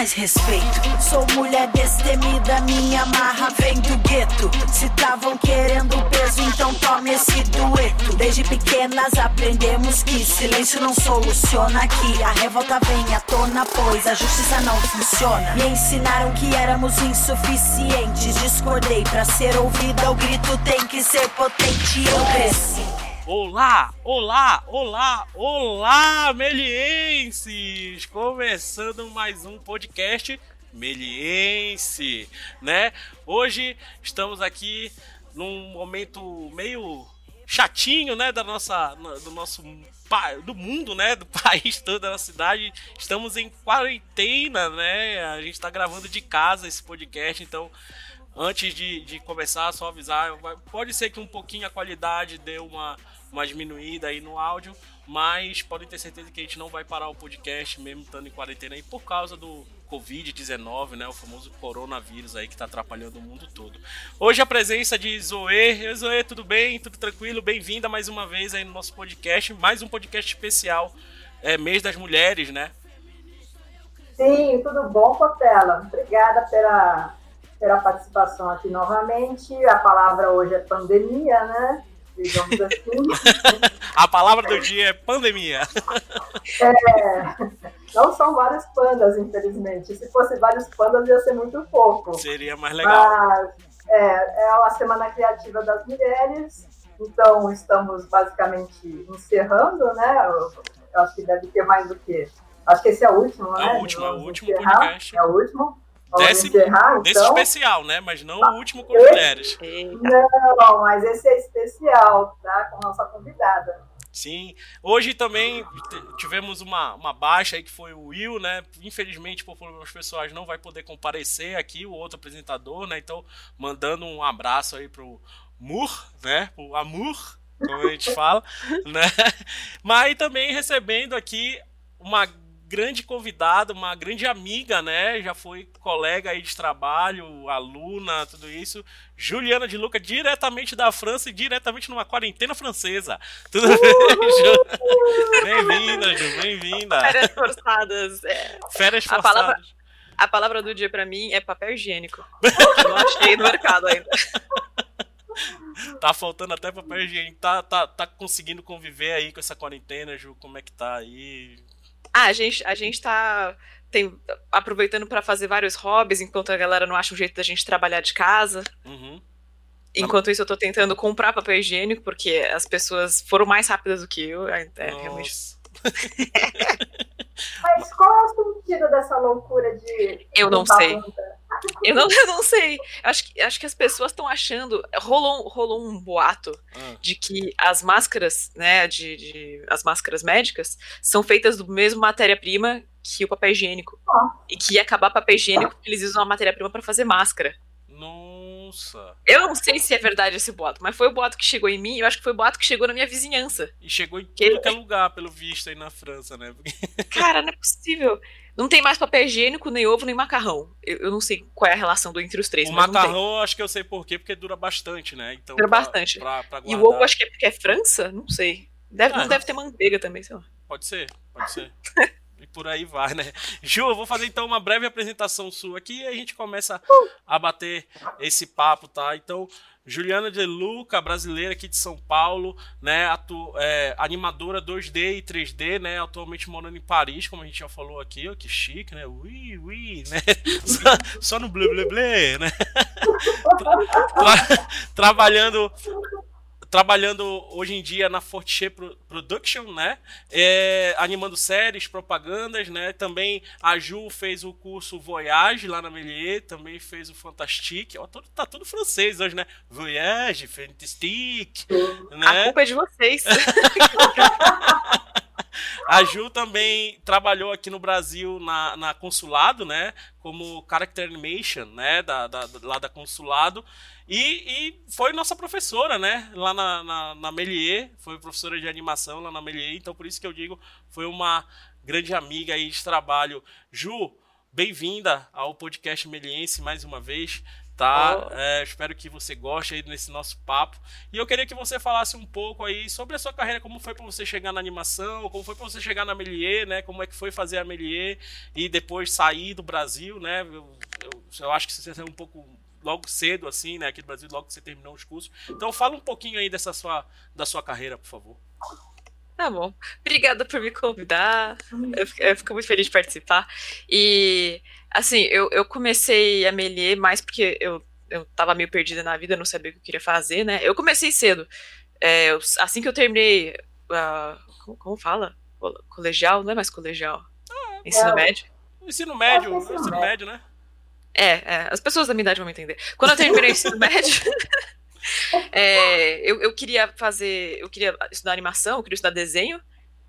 mais respeito. Sou mulher destemida, minha marra vem do gueto. Se tavam querendo peso, então tome esse dueto. Desde pequenas aprendemos que silêncio não soluciona aqui. A revolta vem à tona, pois a justiça não funciona. Me ensinaram que éramos insuficientes. Discordei pra ser ouvida, o grito tem que ser potente. Eu cresci. Olá, olá, olá, olá, melienses! Começando mais um podcast meliense, né? Hoje estamos aqui num momento meio chatinho, né, da nossa do nosso do mundo, né, do país todo, da cidade. Estamos em quarentena, né? A gente está gravando de casa esse podcast, então antes de, de começar, só avisar, pode ser que um pouquinho a qualidade dê uma uma diminuída aí no áudio, mas podem ter certeza que a gente não vai parar o podcast mesmo estando em quarentena aí por causa do Covid-19, né, o famoso coronavírus aí que está atrapalhando o mundo todo. Hoje a presença de Zoe. Zoe, tudo bem? Tudo tranquilo? Bem-vinda mais uma vez aí no nosso podcast, mais um podcast especial, é, mês das mulheres, né? Sim, tudo bom, Cotela? Obrigada pela, pela participação aqui novamente. A palavra hoje é pandemia, né? Digamos assim. A palavra do dia é pandemia. É, não são vários pandas, infelizmente. Se fosse vários pandas, ia ser muito pouco. Seria mais legal. Mas, é, é a Semana Criativa das Mulheres, então estamos basicamente encerrando, né? Eu, acho que deve ter mais do que. Acho que esse é o último, né? É o último, é o último podcast. É o último. Desse, encerrar, desse então. especial, né? Mas não o último com mulheres. Não, mas esse é especial, tá? Com nossa convidada. Sim. Hoje também tivemos uma, uma baixa aí que foi o Will, né? Infelizmente, por problemas pessoais, não vai poder comparecer aqui, o outro apresentador, né? Então, mandando um abraço aí pro Mur, né? O Amur, como a gente fala, né? Mas também recebendo aqui uma grande convidada, uma grande amiga, né? Já foi colega aí de trabalho, aluna, tudo isso. Juliana de Luca, diretamente da França e diretamente numa quarentena francesa. Tudo bem, Ju? Bem-vinda, Ju, bem-vinda. Férias forçadas. É. Férias forçadas. A palavra, a palavra do dia para mim é papel higiênico. não achei no mercado ainda. Tá faltando até papel higiênico. Tá, tá, tá conseguindo conviver aí com essa quarentena, Ju? Como é que tá aí? Ah, a gente, a gente tá tem, aproveitando para fazer vários hobbies, enquanto a galera não acha um jeito da gente trabalhar de casa. Uhum. Enquanto isso, eu tô tentando comprar papel higiênico, porque as pessoas foram mais rápidas do que eu. É, é realmente. Mas qual é o sentido dessa loucura de. Eu não sei. Eu não, eu não sei. Acho que, acho que as pessoas estão achando. Rolou, rolou um boato ah. de que as máscaras, né? De, de, as máscaras médicas são feitas do mesmo matéria-prima que o papel higiênico. Ah. E que ia acabar papel higiênico porque eles usam a matéria-prima para fazer máscara. Eu não sei se é verdade esse boato, mas foi o boato que chegou em mim. Eu acho que foi o boato que chegou na minha vizinhança. E chegou em que... todo lugar, pelo visto, aí na França, né? Cara, não é possível. Não tem mais papel higiênico, nem ovo, nem macarrão. Eu, eu não sei qual é a relação do, entre os três. O macarrão, acho que eu sei por quê, porque dura bastante, né? Então, dura pra, bastante. Pra, pra e o ovo, acho que é porque é França? Não sei. Deve, ah, não deve ter manteiga também, sei lá. Pode ser, pode ser. por aí vai, né? Ju, eu vou fazer então uma breve apresentação sua aqui e a gente começa a bater esse papo, tá? Então, Juliana de Luca, brasileira aqui de São Paulo, né? Atu, é, animadora 2D e 3D, né? Atualmente morando em Paris, como a gente já falou aqui, ó, que chique, né? Ui, ui, né? Só, só no blé blé blé, né? Tra, tra, trabalhando trabalhando hoje em dia na Fortier Production, né? É, animando séries, propagandas, né? Também a Ju fez o curso Voyage lá na Melier, também fez o Fantastique. Ó, tudo, tá tudo francês hoje, né? Voyage, Fantastique. Né? A culpa é de vocês. A Ju também trabalhou aqui no Brasil na, na consulado, né? Como character animation, né? Da, da, lá da consulado. E, e foi nossa professora, né? Lá na, na, na Melier. Foi professora de animação lá na Melier. Então, por isso que eu digo, foi uma grande amiga aí de trabalho. Ju, bem-vinda ao podcast Meliense mais uma vez. Tá? Oh. É, espero que você goste aí desse nosso papo. E eu queria que você falasse um pouco aí sobre a sua carreira, como foi para você chegar na animação, como foi para você chegar na Melier, né? Como é que foi fazer a Melier e depois sair do Brasil, né? Eu, eu, eu acho que você é um pouco logo cedo assim, né? Aqui no Brasil, logo que você terminou os cursos. Então fala um pouquinho aí dessa sua da sua carreira, por favor. Tá bom. Obrigada por me convidar. Eu, eu fico muito feliz de participar. E Assim, eu, eu comecei a melier mais porque eu, eu tava meio perdida na vida, não sabia o que eu queria fazer, né? Eu comecei cedo. É, assim que eu terminei. Uh, como, como, fala? Colegial? Não é mais colegial. Ah, ensino é, médio? Ensino médio, ensino, ensino médio, né? É, é, as pessoas da minha idade vão me entender. Quando eu terminei o ensino médio, é, eu, eu queria fazer. Eu queria estudar animação, eu queria estudar desenho.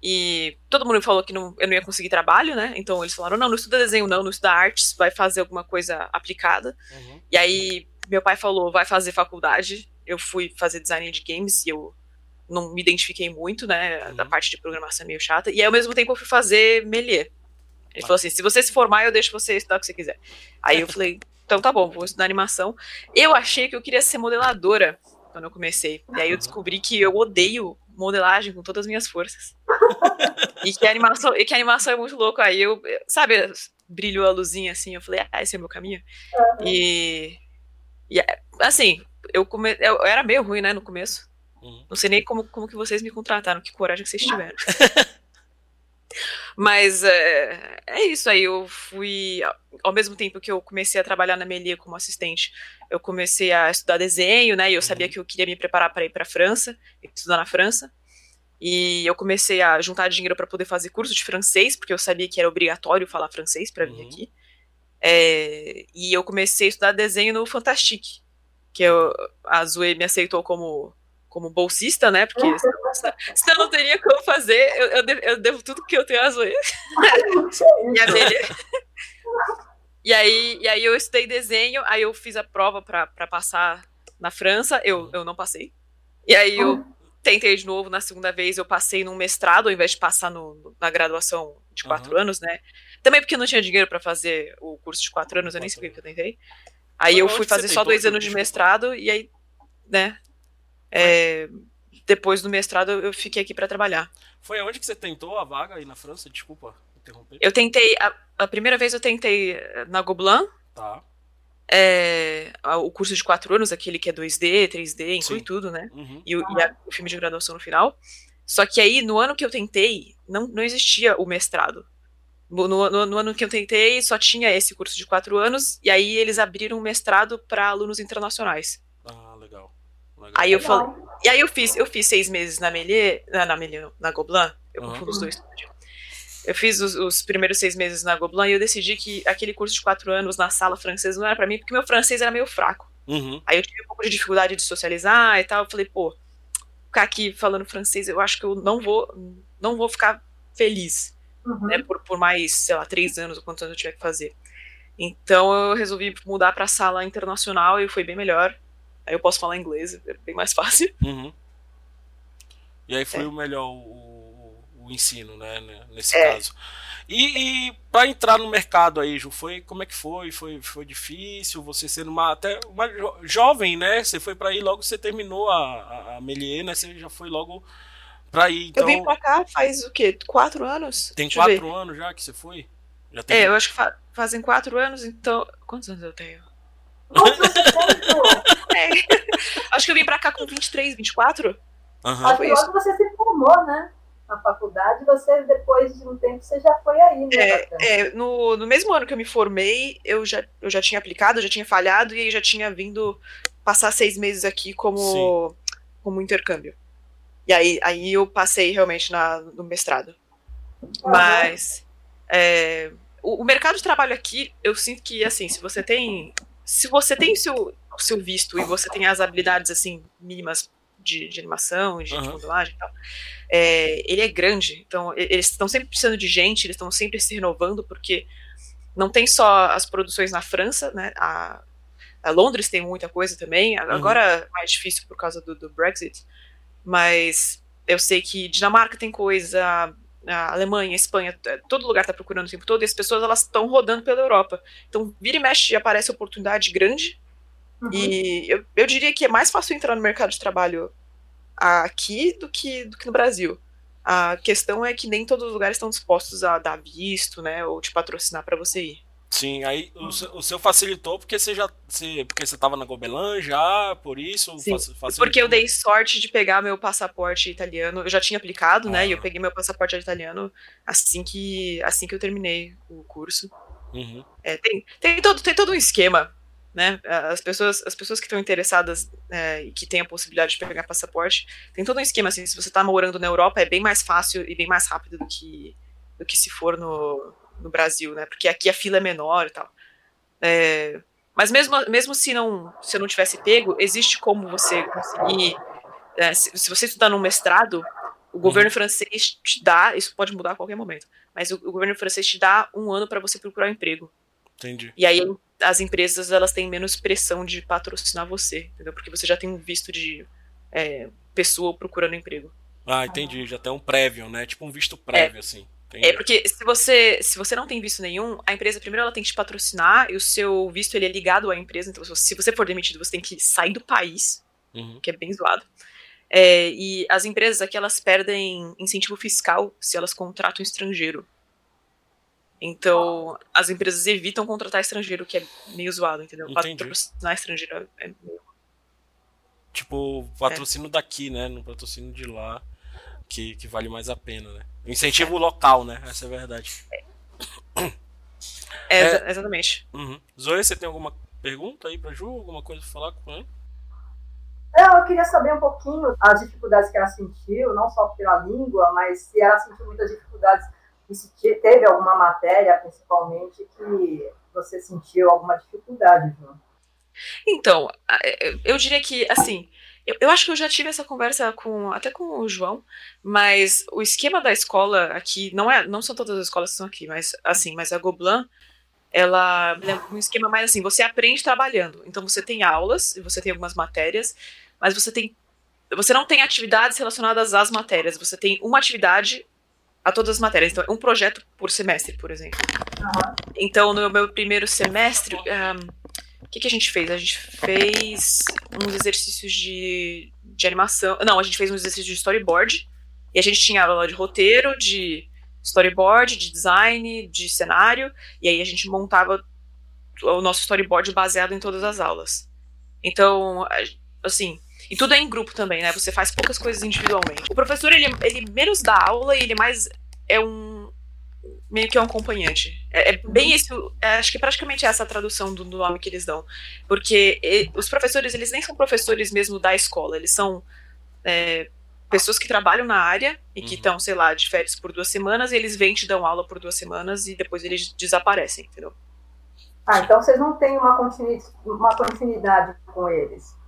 E todo mundo falou que não, eu não ia conseguir trabalho, né? Então eles falaram: não, não estuda desenho, não, não estuda artes, vai fazer alguma coisa aplicada. Uhum. E aí meu pai falou: vai fazer faculdade. Eu fui fazer design de games e eu não me identifiquei muito, né? Uhum. Da parte de programação é meio chata. E aí, ao mesmo tempo, eu fui fazer Melier. Ele ah. falou assim: se você se formar, eu deixo você estudar o que você quiser. Aí eu falei: então tá bom, vou estudar animação. Eu achei que eu queria ser modeladora quando eu comecei. E aí eu descobri que eu odeio modelagem com todas as minhas forças. e, que a animação, e que a animação é muito louco. Aí eu, sabe, brilhou a luzinha assim, eu falei, ah, esse é o meu caminho. Uhum. E, e, assim, eu, come, eu era meio ruim, né, no começo. Uhum. Não sei nem como, como que vocês me contrataram, que coragem que vocês tiveram. Mas é, é, isso aí, eu fui. Ao mesmo tempo que eu comecei a trabalhar na Melia como assistente, eu comecei a estudar desenho, né? E eu uhum. sabia que eu queria me preparar para ir para a França, estudar na França. E eu comecei a juntar dinheiro para poder fazer curso de francês, porque eu sabia que era obrigatório falar francês para vir uhum. aqui. É, e eu comecei a estudar desenho no Fantastique, que eu, a Zoe me aceitou como como bolsista, né? Porque senão, eu não teria como fazer. Eu, eu, devo, eu devo tudo que eu tenho a Zoe. e a E aí, e aí eu estudei desenho, aí eu fiz a prova para passar na França, eu, eu não passei. E aí eu tentei de novo na segunda vez, eu passei num mestrado ao invés de passar no, na graduação de quatro uhum. anos, né? Também porque eu não tinha dinheiro para fazer o curso de quatro anos, eu nem sei o que eu tentei. Aí eu fui fazer só dois anos de mestrado e aí, né, é, depois do mestrado eu fiquei aqui para trabalhar. Foi aonde que você tentou a vaga aí na França? Desculpa interromper. Eu tentei, a, a primeira vez eu tentei na Gobelin. Tá. É, o curso de quatro anos, aquele que é 2D, 3D, inclui Sim. tudo, né? Uhum. E, e a, o filme de graduação no final. Só que aí, no ano que eu tentei, não, não existia o mestrado. No, no, no, ano que eu tentei, só tinha esse curso de quatro anos, e aí eles abriram um mestrado para alunos internacionais. Aí eu falei. E aí eu fiz, eu fiz seis meses na Melier, na, na Melier, na Gobelin, eu confundo uhum. os dois. Eu fiz os, os, primeiros seis meses na Gobelin e eu decidi que aquele curso de quatro anos na sala francesa não era para mim, porque meu francês era meio fraco. Uhum. Aí eu tive um pouco de dificuldade de socializar e tal. Eu falei, pô, ficar aqui falando francês, eu acho que eu não vou, não vou ficar feliz, uhum. né? Por, por mais, sei lá, três anos ou quantos anos eu tiver que fazer. Então eu resolvi mudar para a sala internacional e foi bem melhor. Aí eu posso falar inglês, é bem mais fácil. Uhum. E aí foi é. o melhor o, ensino, né, né? Nesse é. caso. E, e para entrar no mercado aí, Ju, foi como é que foi? Foi, foi difícil? Você sendo uma até uma jo jovem, né? Você foi para aí logo você terminou a, a, a Melier, né? Você já foi logo para aí. Então... Eu vim então para cá faz o quê? Quatro anos? Tem Deixa quatro anos já que você foi? Já tem... É, eu acho que fa fazem quatro anos, então. Quantos anos eu tenho? é. Acho que eu vim pra cá com 23, 24. Uhum. Acho que logo você se formou, né? Na faculdade, você, depois de um tempo, você já foi aí, né? É, é, no, no mesmo ano que eu me formei, eu já, eu já tinha aplicado, já tinha falhado, e aí já tinha vindo passar seis meses aqui como, como intercâmbio. E aí, aí eu passei realmente na, no mestrado. Uhum. Mas é, o, o mercado de trabalho aqui, eu sinto que, assim, se você tem se você tem o seu, o seu visto e você tem as habilidades assim mínimas de, de animação, de, uhum. de modelagem e tal, é, ele é grande. Então, eles estão sempre precisando de gente, eles estão sempre se renovando, porque não tem só as produções na França, né? A, a Londres tem muita coisa também. Uhum. Agora é mais difícil por causa do, do Brexit. Mas eu sei que Dinamarca tem coisa, a Alemanha, a Espanha, todo lugar está procurando o tempo todo, e as pessoas elas estão rodando pela Europa. Então, vira e mexe aparece oportunidade grande, Uhum. E eu, eu diria que é mais fácil entrar no mercado de trabalho aqui do que, do que no Brasil. A questão é que nem todos os lugares estão dispostos a dar visto, né, ou te patrocinar para você ir. Sim, aí o seu, o seu, facilitou porque você já você, porque você tava na Gobelan já, por isso Sim, porque eu dei sorte de pegar meu passaporte italiano. Eu já tinha aplicado, ah. né? E eu ah. peguei meu passaporte italiano assim que assim que eu terminei o curso. Uhum. É, tem, tem todo tem todo um esquema, né? As pessoas as pessoas que estão interessadas é, e que têm a possibilidade de pegar passaporte, tem todo um esquema assim. Se você está morando na Europa é bem mais fácil e bem mais rápido do que do que se for no no Brasil, né? Porque aqui a fila é menor e tal. É, mas mesmo, mesmo se não se eu não tivesse pego, existe como você conseguir. É, se, se, você estudar num mestrado, o uhum. governo francês te dá, isso pode mudar a qualquer momento, mas o, o governo francês te dá um ano para você procurar um emprego. Entendi. E aí as empresas elas têm menos pressão de patrocinar você, entendeu? Porque você já tem um visto de é, pessoa procurando emprego. Ah, entendi. Já tem um prévio, né? Tipo um visto prévio, é. assim. Entendi. É porque se você, se você não tem visto nenhum, a empresa primeiro ela tem que te patrocinar e o seu visto ele é ligado à empresa. Então, se você for demitido, você tem que sair do país, uhum. que é bem zoado. É, e as empresas aqui elas perdem incentivo fiscal se elas contratam estrangeiro. Então, as empresas evitam contratar estrangeiro, que é meio zoado, entendeu? Entendi. Patrocinar estrangeiro é meio. Tipo, patrocínio é. daqui, né? No patrocínio de lá, que, que vale mais a pena, né? Incentivo local, né? Essa é a verdade. É, é exatamente. Uhum. Zoe, você tem alguma pergunta aí pra Ju? Alguma coisa pra falar com ela? Não, eu queria saber um pouquinho as dificuldades que ela sentiu, não só pela língua, mas se ela sentiu muitas dificuldades, teve alguma matéria, principalmente, que você sentiu alguma dificuldade, Ju. Então, eu diria que, assim, eu, acho que eu já tive essa conversa com até com o João, mas o esquema da escola aqui não é, não são todas as escolas que são aqui, mas assim, mas a Goblan ela é um esquema mais assim, você aprende trabalhando. Então você tem aulas você tem algumas matérias, mas você tem você não tem atividades relacionadas às matérias, você tem uma atividade a todas as matérias. Então, um projeto por semestre, por exemplo. Uhum. Então, no meu primeiro semestre, um, que, que a gente fez? A gente fez uns exercícios de, de animação. Não, a gente fez uns exercícios de storyboard. E a gente tinha aula de roteiro, de storyboard, de design, de cenário. E aí a gente montava o nosso storyboard baseado em todas as aulas. Então, assim, e tudo é em grupo também, né? Você faz poucas coisas individualmente. O professor, ele, ele menos dá aula e ele mais é um meio que é um acompanhante. É, é bem isso, é, acho que praticamente é essa a tradução do, do nome que eles dão. Porque os professores, eles nem são professores mesmo da escola, eles são é, pessoas que trabalham na área e que estão, uhum. sei lá, de férias por duas semanas, e eles vêm te dão aula por duas semanas e depois eles desaparecem, entendeu? Ah, então vocês não têm uma continuidade, uma continuidade com eles.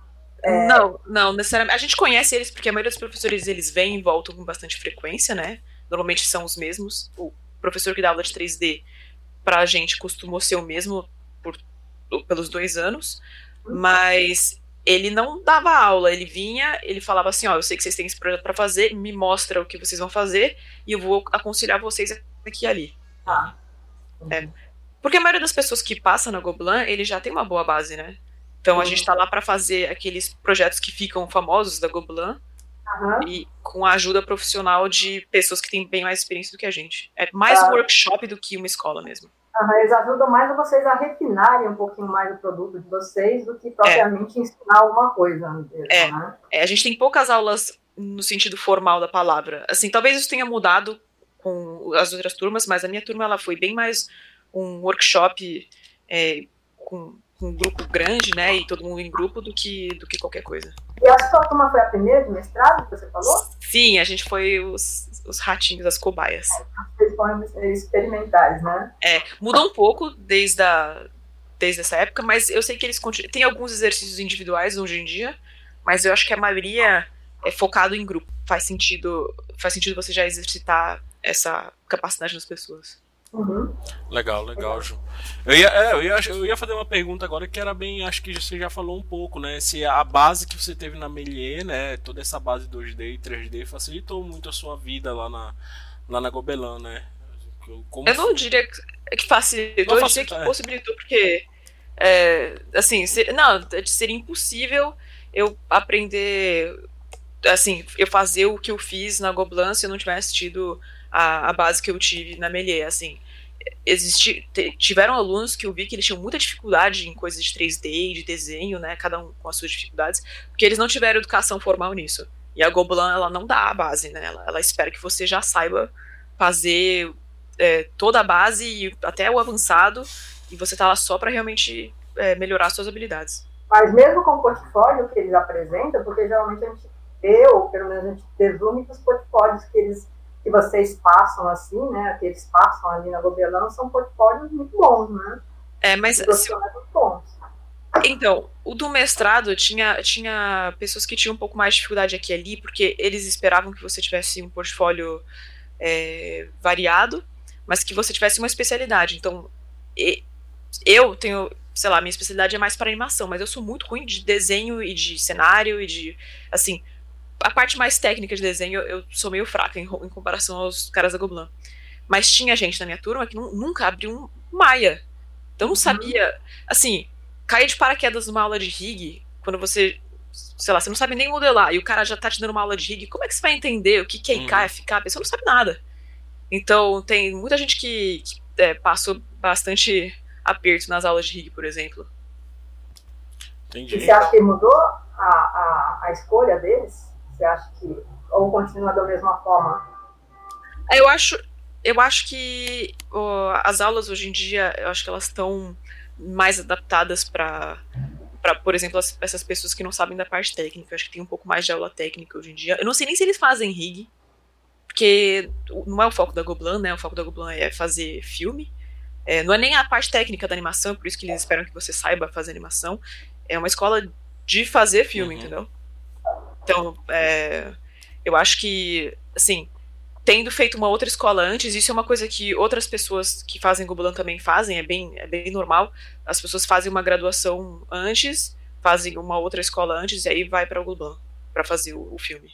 É... Não, não, necessariamente. A gente conhece eles porque a maioria dos professores eles vêm e voltam com bastante frequência, né? Normalmente são os mesmos. O professor que dá aula de 3D pra gente costumou ser o mesmo por, pelos dois anos, mas ele não dava aula, ele vinha, ele falava assim, ó, eu sei que vocês têm esse projeto para fazer, me mostra o que vocês vão fazer e eu vou aconselhar vocês aqui e ali. Ah. É. Porque a maioria das pessoas que passam na Goblan, ele já tem uma boa base, né? Então a gente tá lá para fazer aqueles projetos que ficam famosos da Goblan, Uhum. E com a ajuda profissional de pessoas que têm bem mais experiência do que a gente. É mais tá. um workshop do que uma escola mesmo. Uhum, eles ajudam mais vocês a refinarem um pouquinho mais o produto de vocês do que propriamente é. ensinar alguma coisa. Mesmo, é. Né? é, a gente tem poucas aulas no sentido formal da palavra. Assim, talvez isso tenha mudado com as outras turmas, mas a minha turma ela foi bem mais um workshop é, com um grupo grande, né, e todo mundo em grupo, do que, do que qualquer coisa. E a sua turma foi a primeira de mestrado que você falou? Sim, a gente foi os, os ratinhos, as cobaias. Vocês foram experimentais, né? É, mudou um pouco desde, a, desde essa época, mas eu sei que eles continuam. Tem alguns exercícios individuais hoje em dia, mas eu acho que a maioria é focado em grupo. Faz sentido, faz sentido você já exercitar essa capacidade nas pessoas. Uhum. Legal, legal, Ju. Eu ia, é, eu, ia, eu ia fazer uma pergunta agora que era bem, acho que você já falou um pouco, né? Se a base que você teve na Melier, né? Toda essa base 2D e 3D facilitou muito a sua vida lá na, lá na Gobelan, né? Como eu não diria que facilitou, eu diria que é. possibilitou, porque É, assim, ser, não, seria impossível eu aprender, assim, eu fazer o que eu fiz na Goblan se eu não tivesse tido a, a base que eu tive na Melier, assim. Existi, tiveram alunos que eu vi que eles tinham muita dificuldade em coisas de 3D, de desenho, né, cada um com as suas dificuldades, porque eles não tiveram educação formal nisso. E a Goblan, ela não dá a base, né, ela, ela espera que você já saiba fazer é, toda a base e até o avançado, e você tá lá só para realmente é, melhorar suas habilidades. Mas mesmo com o portfólio que eles apresentam, porque geralmente a gente, eu, pelo menos a gente desume que os portfólios que eles que vocês passam assim, né, que eles passam ali na Gobelão, são portfólios muito bons, né? É, mas se... Então, o do mestrado tinha, tinha pessoas que tinham um pouco mais de dificuldade aqui e ali, porque eles esperavam que você tivesse um portfólio é, variado, mas que você tivesse uma especialidade. Então, eu tenho, sei lá, minha especialidade é mais para animação, mas eu sou muito ruim de desenho e de cenário e de, assim, a parte mais técnica de desenho eu sou meio fraca em, em comparação aos caras da Gobelin. Mas tinha gente na minha turma que nunca abriu um Maia. Então não uhum. sabia, assim, cair de paraquedas numa aula de rig, quando você sei lá, você não sabe nem modelar, e o cara já tá te dando uma aula de rig, como é que você vai entender o que, que é IK, uhum. FK? A pessoa não sabe nada. Então, tem muita gente que, que é, passou bastante aperto nas aulas de rig, por exemplo. Entendi. E você acha que mudou a, a, a escolha deles? Você acha que. Ou continua da mesma forma? Eu acho, eu acho que as aulas hoje em dia, eu acho que elas estão mais adaptadas para para, por exemplo, as, essas pessoas que não sabem da parte técnica. Eu acho que tem um pouco mais de aula técnica hoje em dia. Eu não sei nem se eles fazem rig, porque não é o foco da Goblan, né? O foco da Goblan é fazer filme. É, não é nem a parte técnica da animação, por isso que eles esperam que você saiba fazer animação. É uma escola de fazer filme, uhum. entendeu? Então, é, eu acho que, assim, tendo feito uma outra escola antes, isso é uma coisa que outras pessoas que fazem Gobelin também fazem, é bem, é bem normal. As pessoas fazem uma graduação antes, fazem uma outra escola antes e aí vai para o Gobelin para fazer o, o, filme.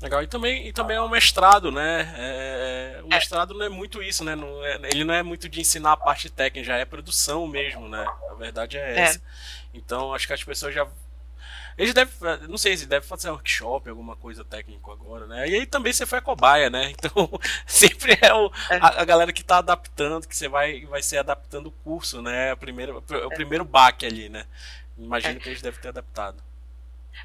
Legal, e também, e também é um mestrado, né? É, é o mestrado é. não é muito isso, né? Não é, ele não é muito de ensinar a parte técnica, já é produção mesmo, né? A verdade é, é. essa. Então acho que as pessoas já eles devem, não sei se deve fazer um workshop, alguma coisa técnico agora, né? E aí também você foi a cobaia, né? Então sempre é o, é. a, a, galera que está adaptando, que você vai, vai ser adaptando o curso, né? O primeiro, o é. primeiro baque ali, né? Imagino é. que eles devem ter adaptado.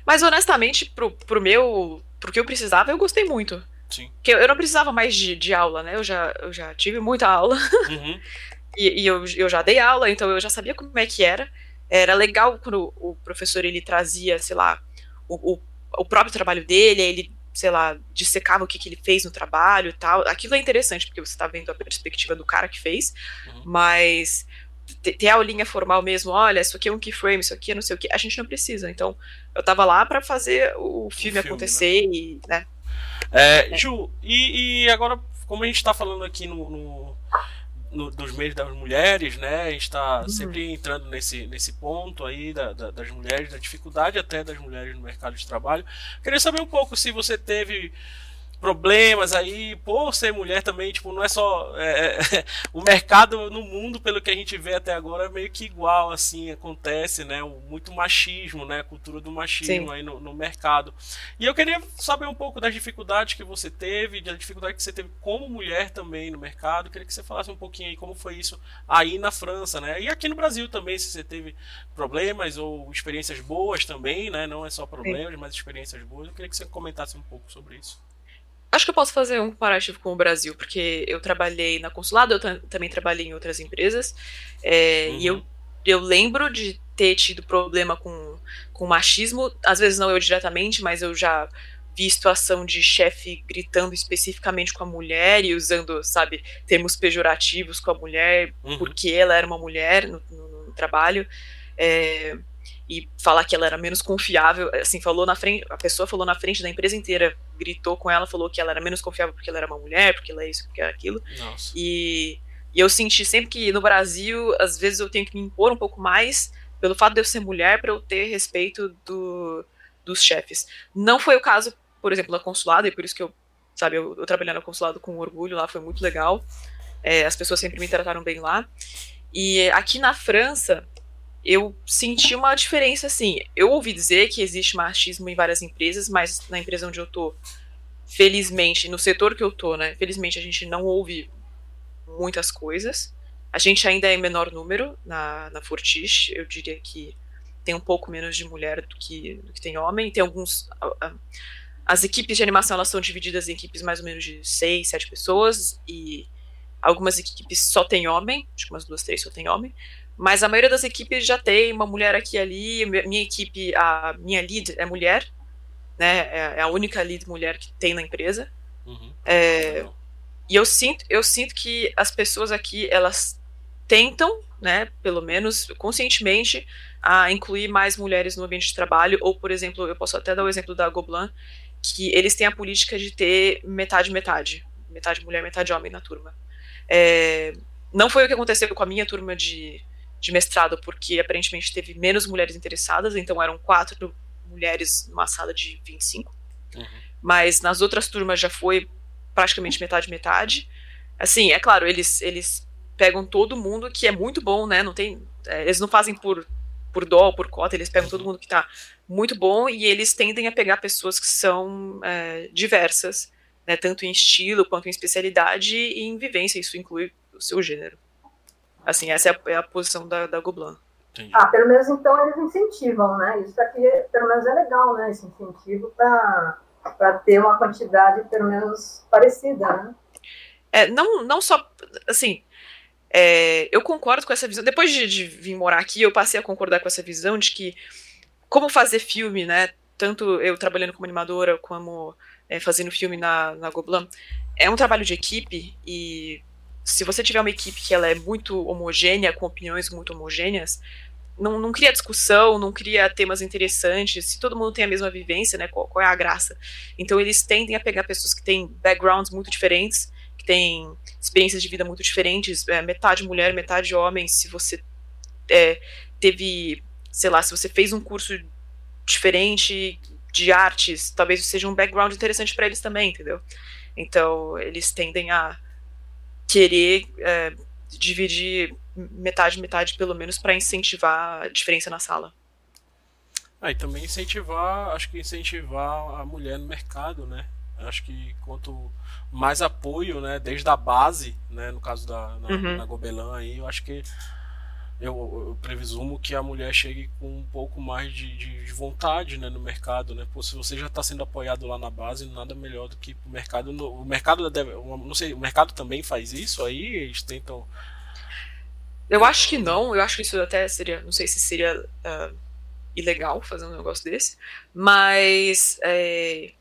Mas honestamente, pro, pro meu. Pro que eu precisava, eu gostei muito. Sim. Porque eu, eu não precisava mais de, de aula, né? Eu já, eu já tive muita aula. Uhum. e, e eu, eu já dei aula, então eu já sabia como é que era. Era legal quando o professor ele trazia, sei lá, o, o, o próprio trabalho dele, ele, sei lá, dissecava o que, que ele fez no trabalho e tal. Aquilo é interessante, porque você está vendo a perspectiva do cara que fez, uhum. mas ter a aulinha formal mesmo, olha, isso aqui é um keyframe, isso aqui é não sei o que, a gente não precisa. Então, eu tava lá para fazer o filme, o filme acontecer né? e, né? É, Ju, e, e, agora, como a gente está falando aqui no, no, no, dos meios das mulheres, né? A gente está uhum. sempre entrando nesse, nesse ponto aí da, da, das mulheres, da dificuldade até das mulheres no mercado de trabalho. Queria saber um pouco se você teve problemas aí, por ser mulher também, tipo, não é só. É, é, o mercado no mundo, pelo que a gente vê até agora, é meio que igual, assim, acontece, né? Muito machismo, né? A cultura do machismo Sim. aí no, no, mercado. E eu queria saber um pouco das dificuldades que você teve, da dificuldade que você teve como mulher também no mercado. Queria que você falasse um pouquinho aí como foi isso aí na França, né? E aqui no Brasil também, se você teve problemas ou experiências boas também, né? Não é só problemas, Sim. mas experiências boas. Eu queria que você comentasse um pouco sobre isso. Acho que eu posso fazer um comparativo com o Brasil, porque eu trabalhei na consulado, eu também trabalhei em outras empresas, é, uhum. e eu, eu lembro de ter tido problema com, com machismo, às vezes não eu diretamente, mas eu já vi situação de chefe gritando especificamente com a mulher e usando, sabe, termos pejorativos com a mulher, uhum. porque ela era uma mulher no, no, no trabalho. É, e falar que ela era menos confiável, assim, falou na frente, a pessoa falou na frente da empresa inteira, gritou com ela, falou que ela era menos confiável porque ela era uma mulher, porque ela é isso, porque é aquilo. Nossa. E, e eu senti sempre que no Brasil, às vezes eu tenho que me impor um pouco mais pelo fato de eu ser mulher para eu ter respeito do, dos chefes. Não foi o caso, por exemplo, da consulada, e por isso que eu, sabe, eu, eu trabalhei no consulado com orgulho lá, foi muito legal. É, as pessoas sempre me trataram bem lá. E aqui na França, eu senti uma diferença assim. Eu ouvi dizer que existe machismo em várias empresas, mas na empresa onde eu tô, felizmente, no setor que eu tô, né? Felizmente a gente não ouve muitas coisas. A gente ainda é menor número na, na Fortiche, eu diria que tem um pouco menos de mulher do que, do que tem homem. Tem alguns. As equipes de animação elas são divididas em equipes mais ou menos de seis, sete pessoas, e algumas equipes só tem homem, acho que umas duas, três só tem homem. Mas a maioria das equipes já tem uma mulher aqui e ali. Minha equipe, a minha lead é mulher, né? É, é a única lead mulher que tem na empresa. Uhum. É, e eu sinto, eu sinto que as pessoas aqui elas tentam, né, pelo menos conscientemente, a incluir mais mulheres no ambiente de trabalho. Ou, por exemplo, eu posso até dar o exemplo da Goblan, que eles têm a política de ter metade metade, metade mulher, metade homem na turma. É, não foi o que aconteceu com a minha turma de de mestrado, porque aparentemente teve menos mulheres interessadas, então eram quatro mulheres numa sala de 25. Uhum. Mas nas outras turmas já foi praticamente metade metade. Assim, é claro, eles eles pegam todo mundo que é muito bom, né? Não tem, é, eles não fazem por por dó, por cota, eles pegam todo mundo que tá muito bom e eles tendem a pegar pessoas que são é, diversas, né? Tanto em estilo quanto em especialidade e em vivência. Isso inclui o seu gênero. Assim, essa é a, é a posição da, da Goblan. Entendi. Ah, pelo menos então eles incentivam, né? Isso aqui, pelo menos, é legal, né? Esse incentivo para ter uma quantidade, pelo menos, parecida, né? É, não, não só, assim, é, eu concordo com essa visão. Depois de, de, vir morar aqui, eu passei a concordar com essa visão de que como fazer filme, né? Tanto eu trabalhando como animadora, como é, fazendo filme na, na Goblan, é um trabalho de equipe e se você tiver uma equipe que ela é muito homogênea, com opiniões muito homogêneas, não, não cria discussão, não cria temas interessantes. Se todo mundo tem a mesma vivência, né, qual, qual é a graça? Então eles tendem a pegar pessoas que têm backgrounds muito diferentes, que têm experiências de vida muito diferentes, é, metade mulher, metade homem. Se você é, teve, sei lá, se você fez um curso diferente de artes, talvez seja um background interessante para eles também, entendeu? Então eles tendem a querer é, dividir metade, metade pelo menos, para incentivar a diferença na sala. Ah, e também incentivar, acho que incentivar a mulher no mercado, né? Acho que quanto mais apoio, né, desde a base, né, no caso da na, uhum. na Gobelin aí, eu acho que eu, eu, presumo que a mulher chegue com um pouco mais de, de, de vontade né, no mercado, né? Pô, se você já está sendo apoiado lá na base, nada melhor do que o mercado. O mercado deve, não sei, o mercado também faz isso aí? Eles tentam. Eu acho que não. Eu acho que isso até seria, não sei se seria uh, ilegal fazer um negócio desse, mas é,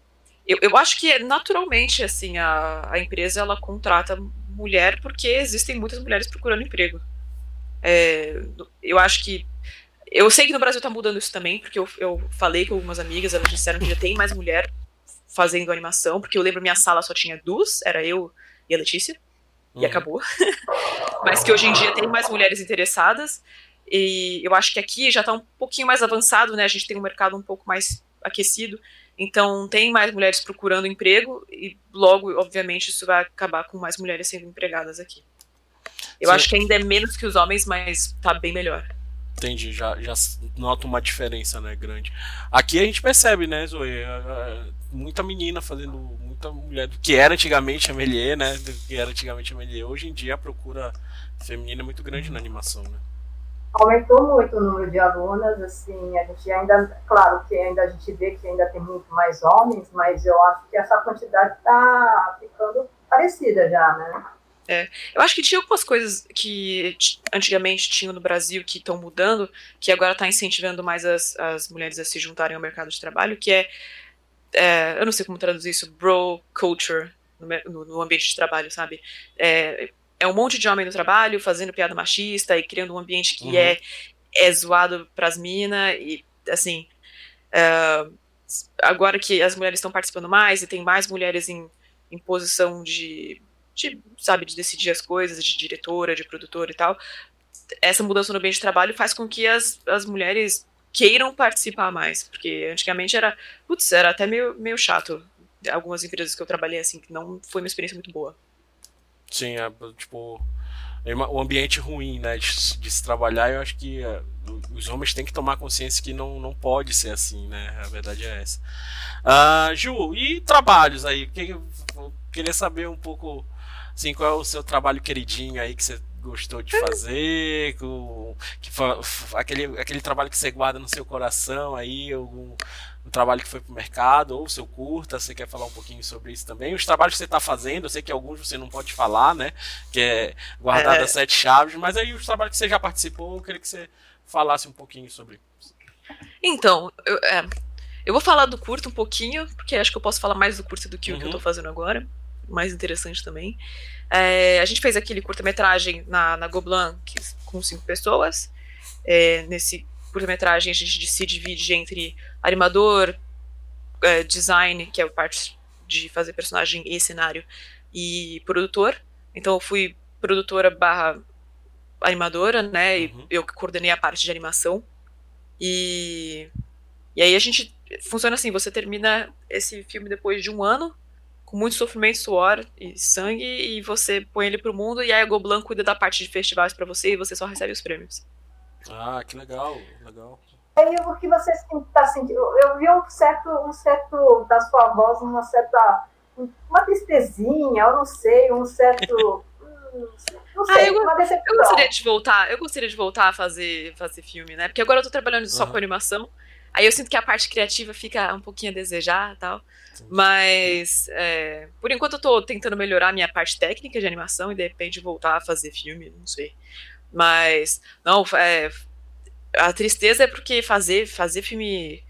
eu, eu acho que naturalmente assim a, a empresa ela contrata mulher porque existem muitas mulheres procurando emprego. É, eu acho que. Eu sei que no Brasil tá mudando isso também, porque eu, eu falei com algumas amigas, elas disseram que já tem mais mulher fazendo animação, porque eu lembro minha sala só tinha duas, era eu e a Letícia, uhum. e acabou. Mas que hoje em dia tem mais mulheres interessadas, e eu acho que aqui já tá um pouquinho mais avançado, né? A gente tem um mercado um pouco mais aquecido, então tem mais mulheres procurando emprego, e logo, obviamente, isso vai acabar com mais mulheres sendo empregadas aqui. Eu Sim. acho que ainda é menos que os homens, mas tá bem melhor. Entendi, já, já nota uma diferença, né, grande. Aqui a gente percebe, né, Zoe, é, é, muita menina fazendo, muita mulher, do que era antigamente a Melier, né, do que era antigamente a Melier, hoje em dia a procura feminina é muito grande na animação, né. Aumentou muito o número de alunas, assim, a gente ainda, claro que ainda a gente vê que ainda tem muito mais homens, mas eu acho que essa quantidade está ficando parecida já, né. É, eu acho que tinha algumas coisas que antigamente tinham no Brasil que estão mudando, que agora está incentivando mais as, as mulheres a se juntarem ao mercado de trabalho, que é, é eu não sei como traduzir isso, bro culture no, no ambiente de trabalho, sabe? É, é, um monte de homem no trabalho fazendo piada machista e criando um ambiente que uhum. é, é zoado pras minas e, assim, é, agora que as mulheres estão participando mais e tem mais mulheres em, em posição de de, sabe, de decidir as coisas, de diretora, de produtora e tal, essa mudança no ambiente de trabalho faz com que as, as mulheres queiram participar mais, porque antigamente era, putz, era até meio, meio chato. Algumas empresas que eu trabalhei assim, que não foi uma experiência muito boa. Sim, é, tipo, o ambiente ruim, né, de, de se trabalhar, eu acho que uh, os homens têm que tomar consciência que não, não pode ser assim, né? A verdade é essa. Uh, Ju, e trabalhos aí? Que, queria saber um pouco, assim, qual é o seu trabalho queridinho aí que você gostou de fazer, com, que, aquele, aquele trabalho que você guarda no seu coração aí, algum um trabalho que foi para o mercado, ou seu curta, você quer falar um pouquinho sobre isso também? Os trabalhos que você está fazendo, eu sei que alguns você não pode falar, né? Que é guardar é... sete chaves, mas aí os trabalhos que você já participou, eu queria que você falasse um pouquinho sobre isso. Então, eu, é, eu vou falar do curto um pouquinho, porque acho que eu posso falar mais do curto do que uhum. o que eu estou uhum. fazendo agora. Mais interessante também. É, a gente fez aquele curta-metragem na, na Goblan com cinco pessoas. É, nesse curta-metragem a gente se divide entre animador, é, design, que é a parte de fazer personagem e cenário, e produtor. Então eu fui produtora barra animadora, né? Uhum. eu coordenei a parte de animação. E, e aí a gente funciona assim, você termina esse filme depois de um ano com muito sofrimento, suor e sangue, e você põe ele pro mundo, e aí a Goblan cuida da parte de festivais para você e você só recebe os prêmios. Ah, que legal, legal. E o que você está sentindo? Eu vi um certo, um certo da sua voz, uma certa, uma tristezinha, eu não sei, um certo hum, não sei, ah, eu, uma decepção. Eu gostaria de voltar, eu gostaria de voltar a fazer, fazer filme, né? Porque agora eu tô trabalhando só uhum. com animação. Aí eu sinto que a parte criativa fica um pouquinho a desejar e tal. Mas, é, por enquanto, eu tô tentando melhorar a minha parte técnica de animação e de repente voltar a fazer filme, não sei. Mas, não, é, a tristeza é porque fazer, fazer filme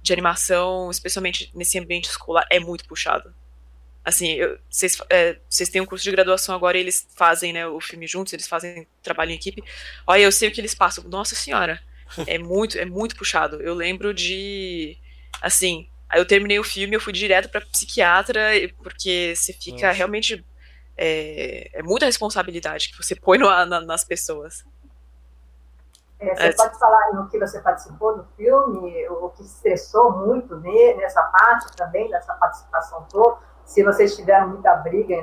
de animação, especialmente nesse ambiente escolar, é muito puxado. Assim, vocês é, têm um curso de graduação agora e eles fazem né, o filme juntos, eles fazem trabalho em equipe. Olha, eu sei o que eles passam. Nossa senhora, é muito, é muito puxado. Eu lembro de, assim, Aí eu terminei o filme, eu fui direto para psiquiatra, porque você fica Nossa. realmente. É, é, muita responsabilidade que você põe no, na, nas pessoas. É, você é. pode falar no que você participou do filme, o que estressou muito nessa parte também, dessa participação toda? Se vocês tiveram muita briga,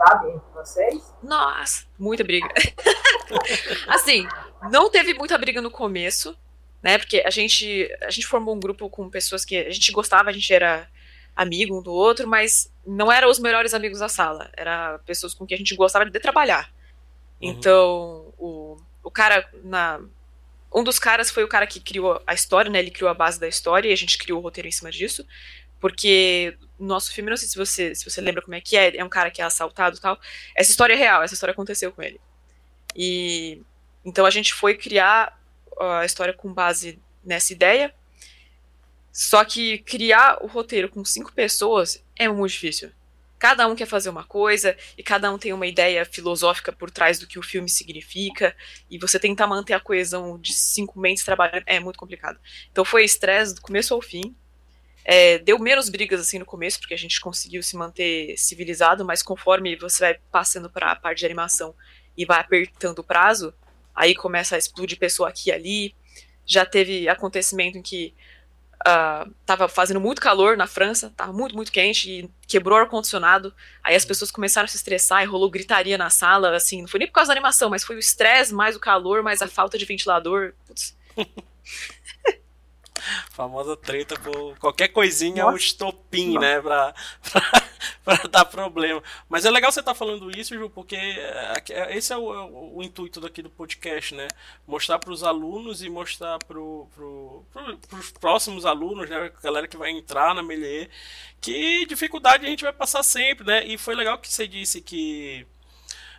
sabe, entre vocês? Nossa, muita briga. assim, não teve muita briga no começo, né? Porque a gente, a gente formou um grupo com pessoas que a gente gostava, a gente era amigo um do outro, mas não eram os melhores amigos da sala. Era pessoas com quem a gente gostava de trabalhar. Uhum. Então, o, o cara na um dos caras foi o cara que criou a história, né? Ele criou a base da história e a gente criou o roteiro em cima disso. Porque no nosso filme, não sei se você, se você lembra como é que é, é um cara que é assaltado e tal. Essa história é real, essa história aconteceu com ele. E então a gente foi criar a história com base nessa ideia. Só que criar o roteiro com cinco pessoas é muito difícil. Cada um quer fazer uma coisa e cada um tem uma ideia filosófica por trás do que o filme significa. E você tentar manter a coesão de cinco mentes trabalhando é muito complicado. Então foi estresse do começo ao fim. É, deu menos brigas assim no começo, porque a gente conseguiu se manter civilizado, mas conforme você vai passando para a parte de animação e vai apertando o prazo, aí começa a explodir pessoa aqui e ali. Já teve acontecimento em que uh, tava fazendo muito calor na França, tava muito, muito quente e quebrou o ar-condicionado. Aí as pessoas começaram a se estressar e rolou gritaria na sala, assim, não foi nem por causa da animação, mas foi o estresse, mais o calor, mais a falta de ventilador. Putz. famosa treta por qualquer coisinha, Nossa. o estopim, Nossa. né? Pra, pra, pra, dar problema. Mas é legal você estar tá falando isso, Ju, porque é, é, esse é o, é o, o intuito daqui do podcast, né? Mostrar para os alunos e mostrar para pro, pro, os próximos alunos, né? A galera que vai entrar na Melier, que dificuldade a gente vai passar sempre, né? E foi legal que você disse que.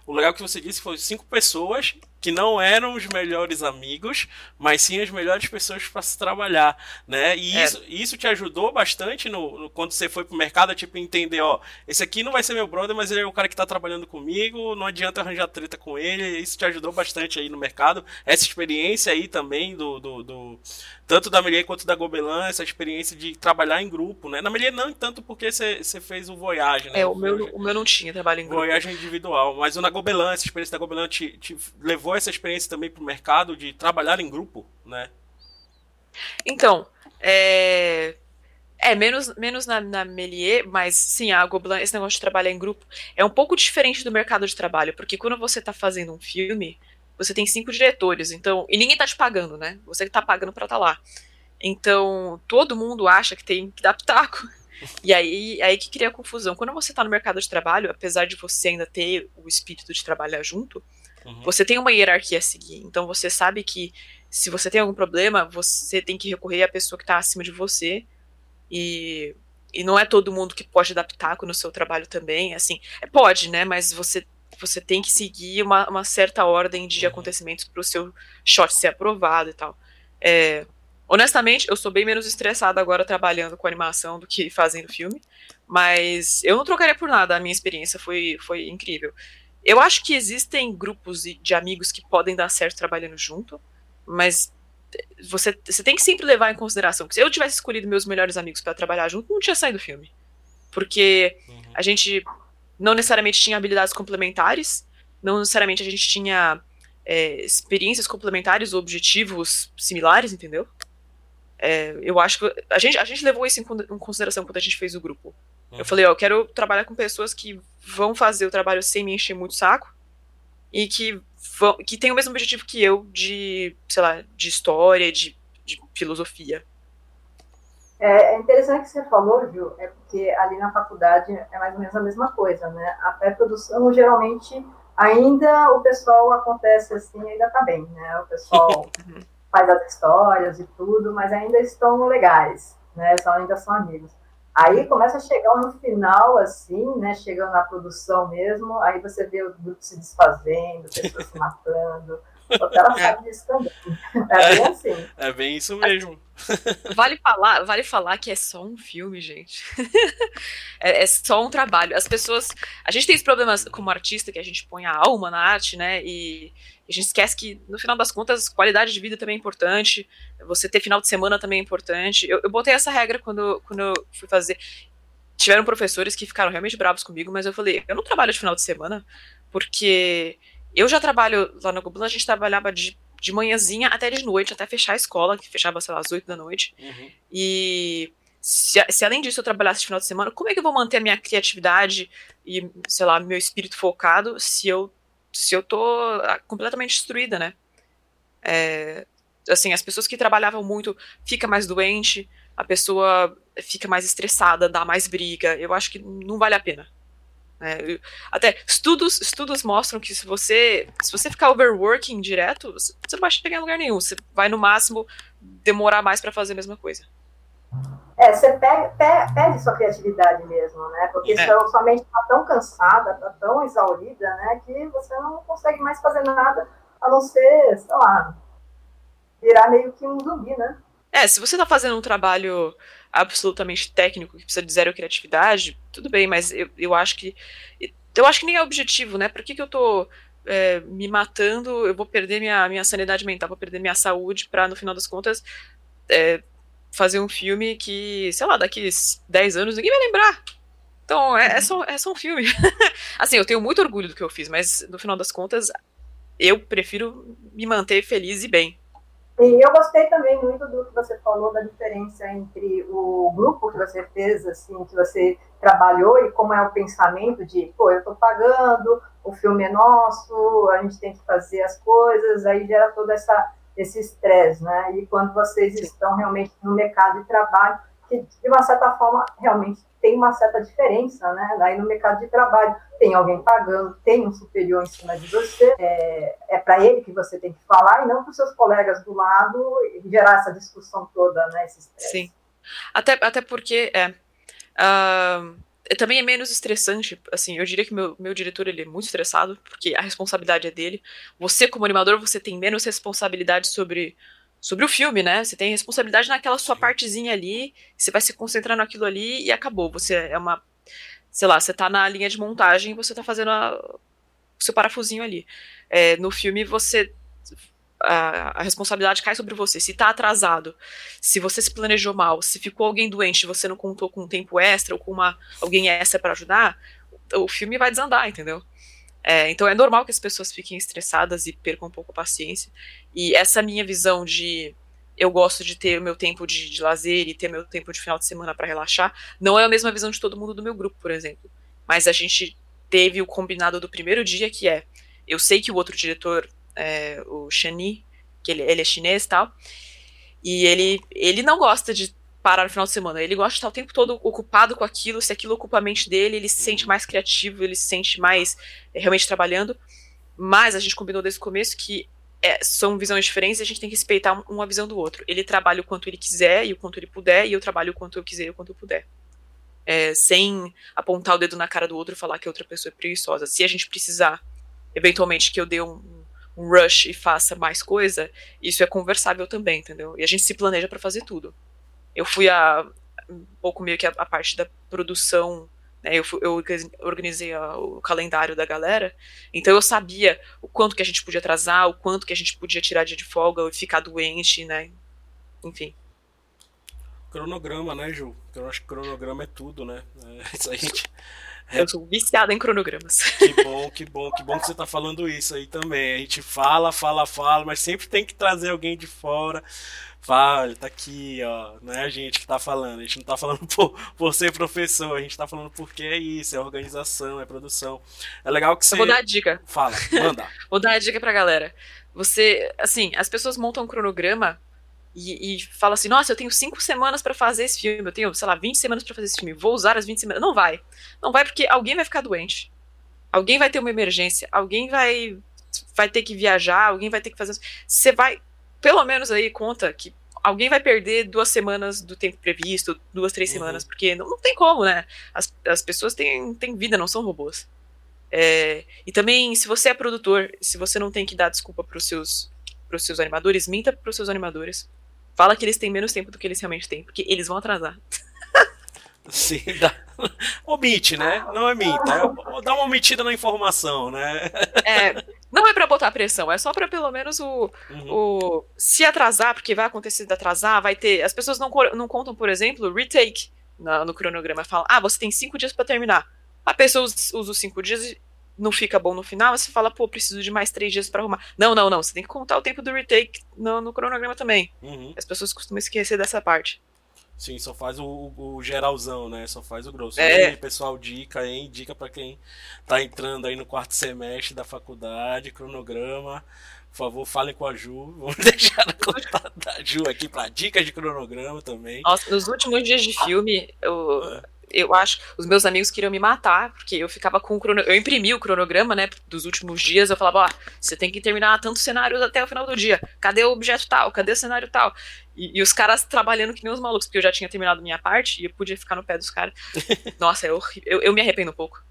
O legal que você disse foi cinco pessoas que não eram os melhores amigos, mas sim as melhores pessoas para se trabalhar, né? E é. isso, isso te ajudou bastante no, no, quando você foi pro mercado, tipo, entender, ó, esse aqui não vai ser meu brother, mas ele é o cara que tá trabalhando comigo, não adianta arranjar treta com ele, isso te ajudou bastante aí no mercado. Essa experiência aí também do, do, do tanto da Melier quanto da Gobelin, essa experiência de trabalhar em grupo, né? Na Melier não tanto porque você fez o Voyage, né? É, o, meu, o meu não tinha trabalho em grupo. Voyage individual, mas o na Gobelin, essa experiência da Gobelin te, te levou levou essa experiência também para o mercado de trabalhar em grupo, né? Então, é, É, menos, menos na, na Melier, mas sim, a Gobelin, esse negócio de trabalhar em grupo é um pouco diferente do mercado de trabalho, porque quando você está fazendo um filme, você tem cinco diretores, então. E ninguém está te pagando, né? Você que tá pagando para estar tá lá. Então, todo mundo acha que tem que dar pitaco. E aí, aí que cria confusão. Quando você está no mercado de trabalho, apesar de você ainda ter o espírito de trabalhar junto, uhum. você tem uma hierarquia a seguir. Então você sabe que se você tem algum problema, você tem que recorrer à pessoa que está acima de você. E, e não é todo mundo que pode dar pitaco no seu trabalho também. Assim, é, pode, né? Mas você, você tem que seguir uma, uma certa ordem de uhum. acontecimentos para o seu shot ser aprovado e tal. É, Honestamente, eu sou bem menos estressada agora trabalhando com animação do que fazendo filme, mas eu não trocaria por nada, a minha experiência foi, foi incrível. Eu acho que existem grupos de amigos que podem dar certo trabalhando junto, mas você, você tem que sempre levar em consideração que se eu tivesse escolhido meus melhores amigos para trabalhar junto, não tinha saído do filme. Porque uhum. a gente não necessariamente tinha habilidades complementares, não necessariamente a gente tinha é, experiências complementares ou objetivos similares, entendeu? É, eu acho que a gente, a gente levou isso em, consideração quando a gente fez o grupo. Uhum. Eu falei, ó, eu quero trabalhar com pessoas que vão fazer o trabalho sem me encher muito o saco e que vão, que tem o mesmo objetivo que eu de, sei lá, de história, de, de filosofia. É, é interessante que você falou, Ju, é porque ali na faculdade é mais ou menos a mesma coisa, né? A pré-produção, geralmente, ainda o pessoal acontece assim, ainda tá bem, né? O pessoal faz as histórias e tudo, mas ainda estão legais, né? Só, ainda são amigos. Aí começa a chegar no final, assim, né? Chegando na produção mesmo, aí você vê o grupo se desfazendo, pessoas se matando. Ela é. sabe disso também. É bem assim. É bem isso mesmo. Vale falar, vale falar que é só um filme, gente. é, é, só um trabalho. As pessoas. A gente tem esse problema como artista que a gente põe a alma na arte, né? E a gente esquece que, no final das contas, qualidade de vida também é importante. Você ter final de semana também é importante. Eu, eu botei essa regra quando, quando eu fui fazer. Tiveram professores que ficaram realmente bravos comigo, mas eu falei, eu não trabalho de final de semana, porque eu já trabalho lá no Google, a gente trabalhava de, de manhãzinha até de noite, até fechar a escola, que fechava, sei lá, às 8 da noite. Uhum. E se, se, além disso eu trabalhasse de final de semana, como é que eu vou manter a minha criatividade e, sei lá, meu espírito focado se eu se eu tô ah, completamente destruída, né? É, assim, as pessoas que trabalhavam muito fica mais doente, a pessoa fica mais estressada, dá mais briga. Eu acho que não vale a pena. É, até estudos, estudos mostram que se você se você ficar overworking direto, você não vai chegar em lugar nenhum. Você vai no máximo demorar mais para fazer a mesma coisa. É, você perde, perde sua criatividade mesmo, né? Porque é. sua, sua mente está tão cansada, está tão exaurida, né? Que você não consegue mais fazer nada a não ser, sei lá, virar meio que um zumbi, né? É, se você está fazendo um trabalho absolutamente técnico, que precisa de zero criatividade, tudo bem, mas eu, eu acho que. Eu acho que nem é objetivo, né? Por que, que eu tô é, me matando, eu vou perder minha, minha sanidade mental, vou perder minha saúde para, no final das contas, é, fazer um filme que, sei lá, daqui 10 anos ninguém vai lembrar. Então, é, é, só, é só um filme. assim, eu tenho muito orgulho do que eu fiz, mas no final das contas, eu prefiro me manter feliz e bem. E eu gostei também muito do que você falou da diferença entre o grupo que você fez, assim, que você trabalhou e como é o pensamento de, pô, eu estou pagando, o filme é nosso, a gente tem que fazer as coisas, aí gera toda essa esse estresse, né? E quando vocês Sim. estão realmente no mercado de trabalho, que de uma certa forma realmente tem uma certa diferença, né? Aí no mercado de trabalho tem alguém pagando, tem um superior em cima de você, é, é para ele que você tem que falar e não para os seus colegas do lado gerar essa discussão toda, né? Sim. Até, até porque é, uh, também é menos estressante, assim, eu diria que meu, meu diretor ele é muito estressado, porque a responsabilidade é dele. Você, como animador, você tem menos responsabilidade sobre, sobre o filme, né? Você tem responsabilidade naquela sua partezinha ali, você vai se concentrar naquilo ali e acabou. Você é uma. Sei lá, você tá na linha de montagem e você tá fazendo a, o seu parafusinho ali. É, no filme, você a, a, responsabilidade cai sobre você. Se tá atrasado, se você se planejou mal, se ficou alguém doente, você não contou com um tempo extra ou com uma alguém extra para ajudar, o filme vai desandar, entendeu? É, então é normal que as pessoas fiquem estressadas e percam um pouco a paciência. E essa minha visão de eu gosto de ter o meu tempo de, de lazer e ter meu tempo de final de semana para relaxar. Não é a mesma visão de todo mundo do meu grupo, por exemplo. Mas a gente teve o combinado do primeiro dia, que é, eu sei que o outro diretor, é, o Shani, que ele, ele é chinês e tal, e ele, ele não gosta de parar no final de semana. Ele gosta de estar o tempo todo ocupado com aquilo. Se aquilo ocupa a mente dele, ele se sente mais criativo, ele se sente mais é, realmente trabalhando. Mas a gente combinou desde o começo que é, são visões diferentes e a gente tem que respeitar uma visão do outro. Ele trabalha o quanto ele quiser e o quanto ele puder, e eu trabalho o quanto eu quiser e o quanto eu puder. É, sem apontar o dedo na cara do outro e falar que a outra pessoa é preguiçosa. Se a gente precisar, eventualmente, que eu dê um, um rush e faça mais coisa, isso é conversável também, entendeu? E a gente se planeja para fazer tudo. Eu fui a um pouco meio que a, a parte da produção né, eu, eu, organizei a, o calendário da galera, então eu sabia o quanto que a gente podia atrasar, o quanto que a gente podia tirar dia de folga e ficar doente, né? Enfim. Cronograma, né, Ju? Eu acho que cronograma é tudo, né? É, isso a gente. Eu sou viciada em cronogramas. Que bom, que bom, que bom que você está falando isso aí também. A gente fala, fala, fala, mas sempre tem que trazer alguém de fora Fala, tá aqui, ó. Não é a gente que tá falando. A gente não tá falando por, por ser professor, a gente tá falando porque é isso, é organização, é produção. É legal que você. Eu vou dar a dica. Fala, manda. vou dar a dica pra galera. Você, assim, as pessoas montam um cronograma e, e falam assim: nossa, eu tenho cinco semanas para fazer esse filme, eu tenho, sei lá, 20 semanas para fazer esse filme, vou usar as 20 semanas. Não vai. Não vai porque alguém vai ficar doente. Alguém vai ter uma emergência, alguém vai vai ter que viajar, alguém vai ter que fazer. Você vai pelo menos aí conta que alguém vai perder duas semanas do tempo previsto, duas, três uhum. semanas, porque não, não, tem como, né? As, as pessoas têm, têm vida, não são robôs. É, e também, se você é produtor, se você não tem que dar desculpa pros seus, pros seus animadores, minta pros seus animadores. Fala que eles têm menos tempo do que eles realmente têm, porque eles vão atrasar. Sim, dá. omite, né? Não é minta. É, dá uma omitida na informação, né? É, não é para botar pressão, é só para pelo menos o, uhum. o. Se atrasar, porque vai acontecer de atrasar, vai ter. As pessoas não, não contam, por exemplo, retake no, no cronograma. Falam, ah, você tem cinco dias para terminar. A pessoa usa, usa os cinco dias e não fica bom no final, você fala, pô, preciso de mais três dias para arrumar. Não, não, não. Você tem que contar o tempo do retake no, no cronograma também. Uhum. As pessoas costumam esquecer dessa parte. Sim, só faz o, o, geralzão, né? Só faz o grosso. É. Aí, pessoal, dica, hein? Dica para quem tá entrando aí no quarto semestre da faculdade, cronograma. Por favor, falem com a Ju. Vamos deixar no contato da Ju aqui para dicas de cronograma também. Nossa, nos últimos dias de filme, eu, é eu acho, os meus amigos queriam me matar, porque eu ficava com o cronograma, eu imprimi o cronograma, né, dos últimos dias, eu falava, ó, você tem que terminar tantos cenários até o final do dia, cadê o objeto tal, cadê o cenário tal? E, e os caras trabalhando que nem os malucos, porque eu já tinha terminado minha parte e eu podia ficar no pé dos caras. Nossa, é horrível, eu, eu me arrependo um pouco.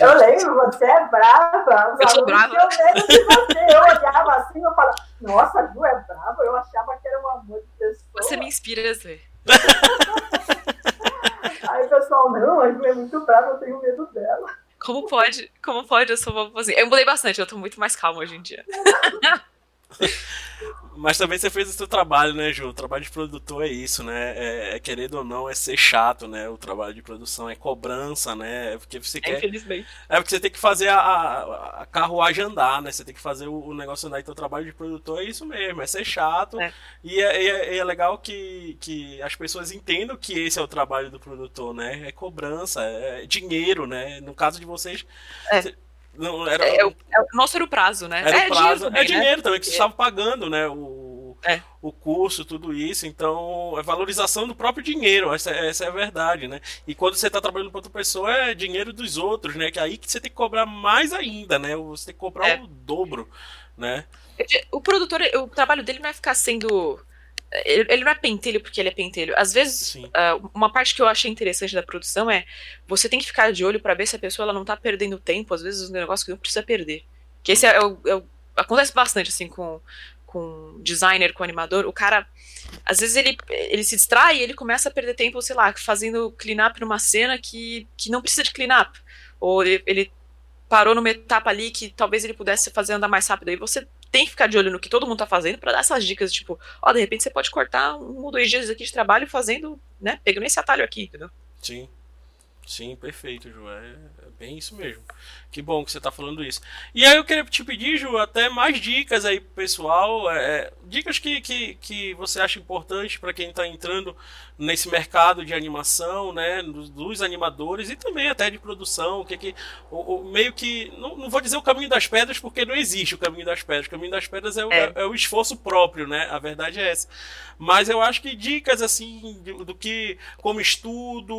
Eu lembro, você é brava. Eu sou brava. Eu lembro de você. Eu olhava assim, eu falava, nossa, a Ju é brava. Eu achava que era um amor de pessoa. Você me inspira, Zé. Aí o pessoal, não, a Ju é muito brava, eu tenho medo dela. Como pode? Como pode? Eu sou uma vozinha. Eu mudei bastante, eu tô muito mais calma hoje em dia. Mas também você fez o seu trabalho, né, Ju? O trabalho de produtor é isso, né? É, é, querendo ou não, é ser chato, né? O trabalho de produção é cobrança, né? É porque você é, quer. Infelizmente. É porque você tem que fazer a, a, a carruagem andar, né? Você tem que fazer o, o, negócio andar. Então, o trabalho de produtor é isso mesmo, é ser chato. É. E é, é, é, legal que, que as pessoas entendam que esse é o trabalho do produtor, né? É cobrança, é dinheiro, né? No caso de vocês. É. Não, era... É, é, o, é, o nosso era o prazo, né? Era é, o prazo, dinheiro também, é dinheiro né? também, que você estava pagando, né? O, é. o curso, tudo isso. Então, é valorização do próprio dinheiro, essa, essa é a verdade, né? E quando você está trabalhando para outra pessoa, é dinheiro dos outros, né? Que é aí que você tem que cobrar mais ainda, né? Você tem que cobrar é. o dobro, né? O produtor, o trabalho dele não vai ficar sendo ele, ele, não é pentelho porque ele é pentelho. Às vezes, uh, uma parte que eu achei interessante da produção é você tem que ficar de olho para ver se a pessoa ela não tá perdendo tempo, às vezes, no negócio que não precisa perder. Que esse é, o, é o, acontece bastante, assim, com, com designer, com animador. O cara, às vezes, ele, ele se distrai e ele começa a perder tempo, sei lá, fazendo clean-up numa cena que, que não precisa de clean-up. Ou ele, ele parou numa etapa ali que talvez ele pudesse fazer andar mais rápido. Aí você tem que ficar de olho no que todo mundo tá fazendo para dar essas dicas, tipo, ó, de repente você pode cortar um ou dois dias aqui de trabalho fazendo, né, pegando esse atalho aqui, entendeu? Sim. Sim, perfeito, Ju. É, é, bem isso mesmo. Que bom que você está falando isso. E aí eu queria te pedir, Ju, até mais dicas aí pro pessoal. É, é dicas que, que, que você acha importante para quem está entrando nesse mercado de animação, né? Dos, dos, animadores e também até de produção. Que, que o, o, meio que. Não, não vou dizer o caminho das pedras, porque não existe o caminho das pedras. O caminho das pedras é o, é. é o esforço próprio, né? A verdade é essa. Mas eu acho que dicas assim do, do que como estudo,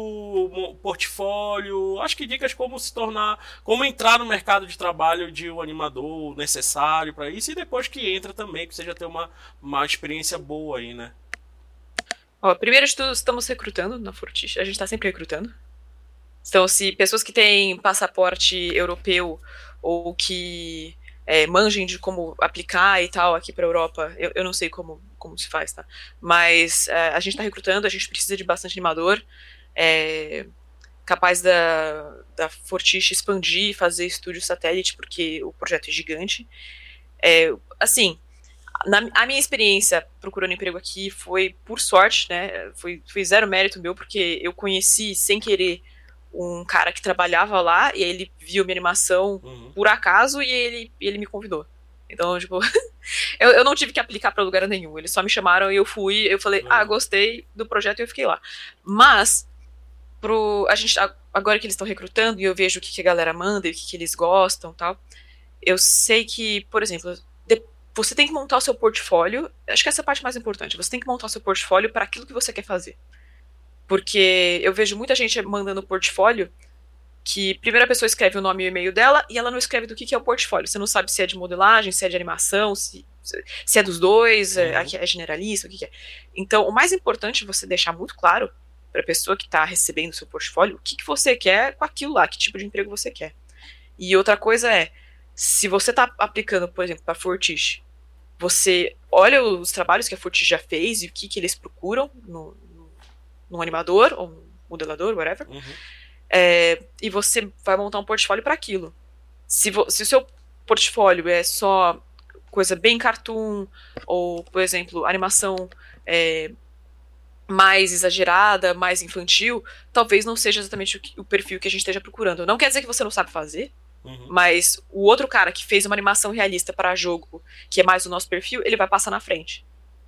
portfólio portfólio, acho que dicas como se tornar, como entrar no mercado de trabalho de um animador necessário para isso e depois que entra também, que já ter uma, uma experiência boa aí, né? Ó, primeiro de tudo, estamos recrutando na Fortiche, a gente está sempre recrutando. Então, se pessoas que têm passaporte europeu ou que é, manjem de como aplicar e tal aqui para a Europa, eu, eu não sei como, como se faz, tá? Mas é, a gente está recrutando, a gente precisa de bastante animador. É, capaz da, da Fortiche expandir e fazer estúdio satélite, porque o projeto é gigante. É, assim, na, a minha experiência procurando emprego aqui foi por sorte, né? Foi, foi zero mérito meu, porque eu conheci sem querer um cara que trabalhava lá e ele viu minha animação uhum. por acaso e ele, ele me convidou. Então, tipo, eu, eu não tive que aplicar para lugar nenhum. Eles só me chamaram e eu fui. Eu falei, uhum. ah, gostei do projeto e eu fiquei lá. Mas pro. A gente, agora que eles estão recrutando e eu vejo o que, que a galera manda e o que, que eles gostam tal, eu sei que, por exemplo, de, você tem que montar o seu portfólio. Acho que essa é a parte mais importante. Você tem que montar o seu portfólio para aquilo que você quer fazer. Porque eu vejo muita gente mandando portfólio que primeira pessoa escreve o nome e o e-mail dela e ela não escreve do que, que é o portfólio. Você não sabe se é de modelagem, se é de animação, se, se é dos dois, é, uhum. é, é generalista, o que, que é. Então, o mais importante é você deixar muito claro para a pessoa que está recebendo o seu portfólio o que, que você quer com aquilo lá, que tipo de emprego você quer. E outra coisa é, se você está aplicando, por exemplo, para Fortiche, você olha os trabalhos que a Fortiche já fez e o que, que eles procuram no, no, no animador ou no modelador, whatever, uhum. é, e você vai montar um portfólio para aquilo. Se, se o seu portfólio é só coisa bem cartoon, ou, por exemplo, animação é, mais exagerada, mais infantil, talvez não seja exatamente o, o, perfil que a gente esteja procurando. Não quer dizer que você não sabe fazer, uhum. mas o outro cara que fez uma animação realista para jogo, que é mais o nosso perfil, ele vai passar na frente.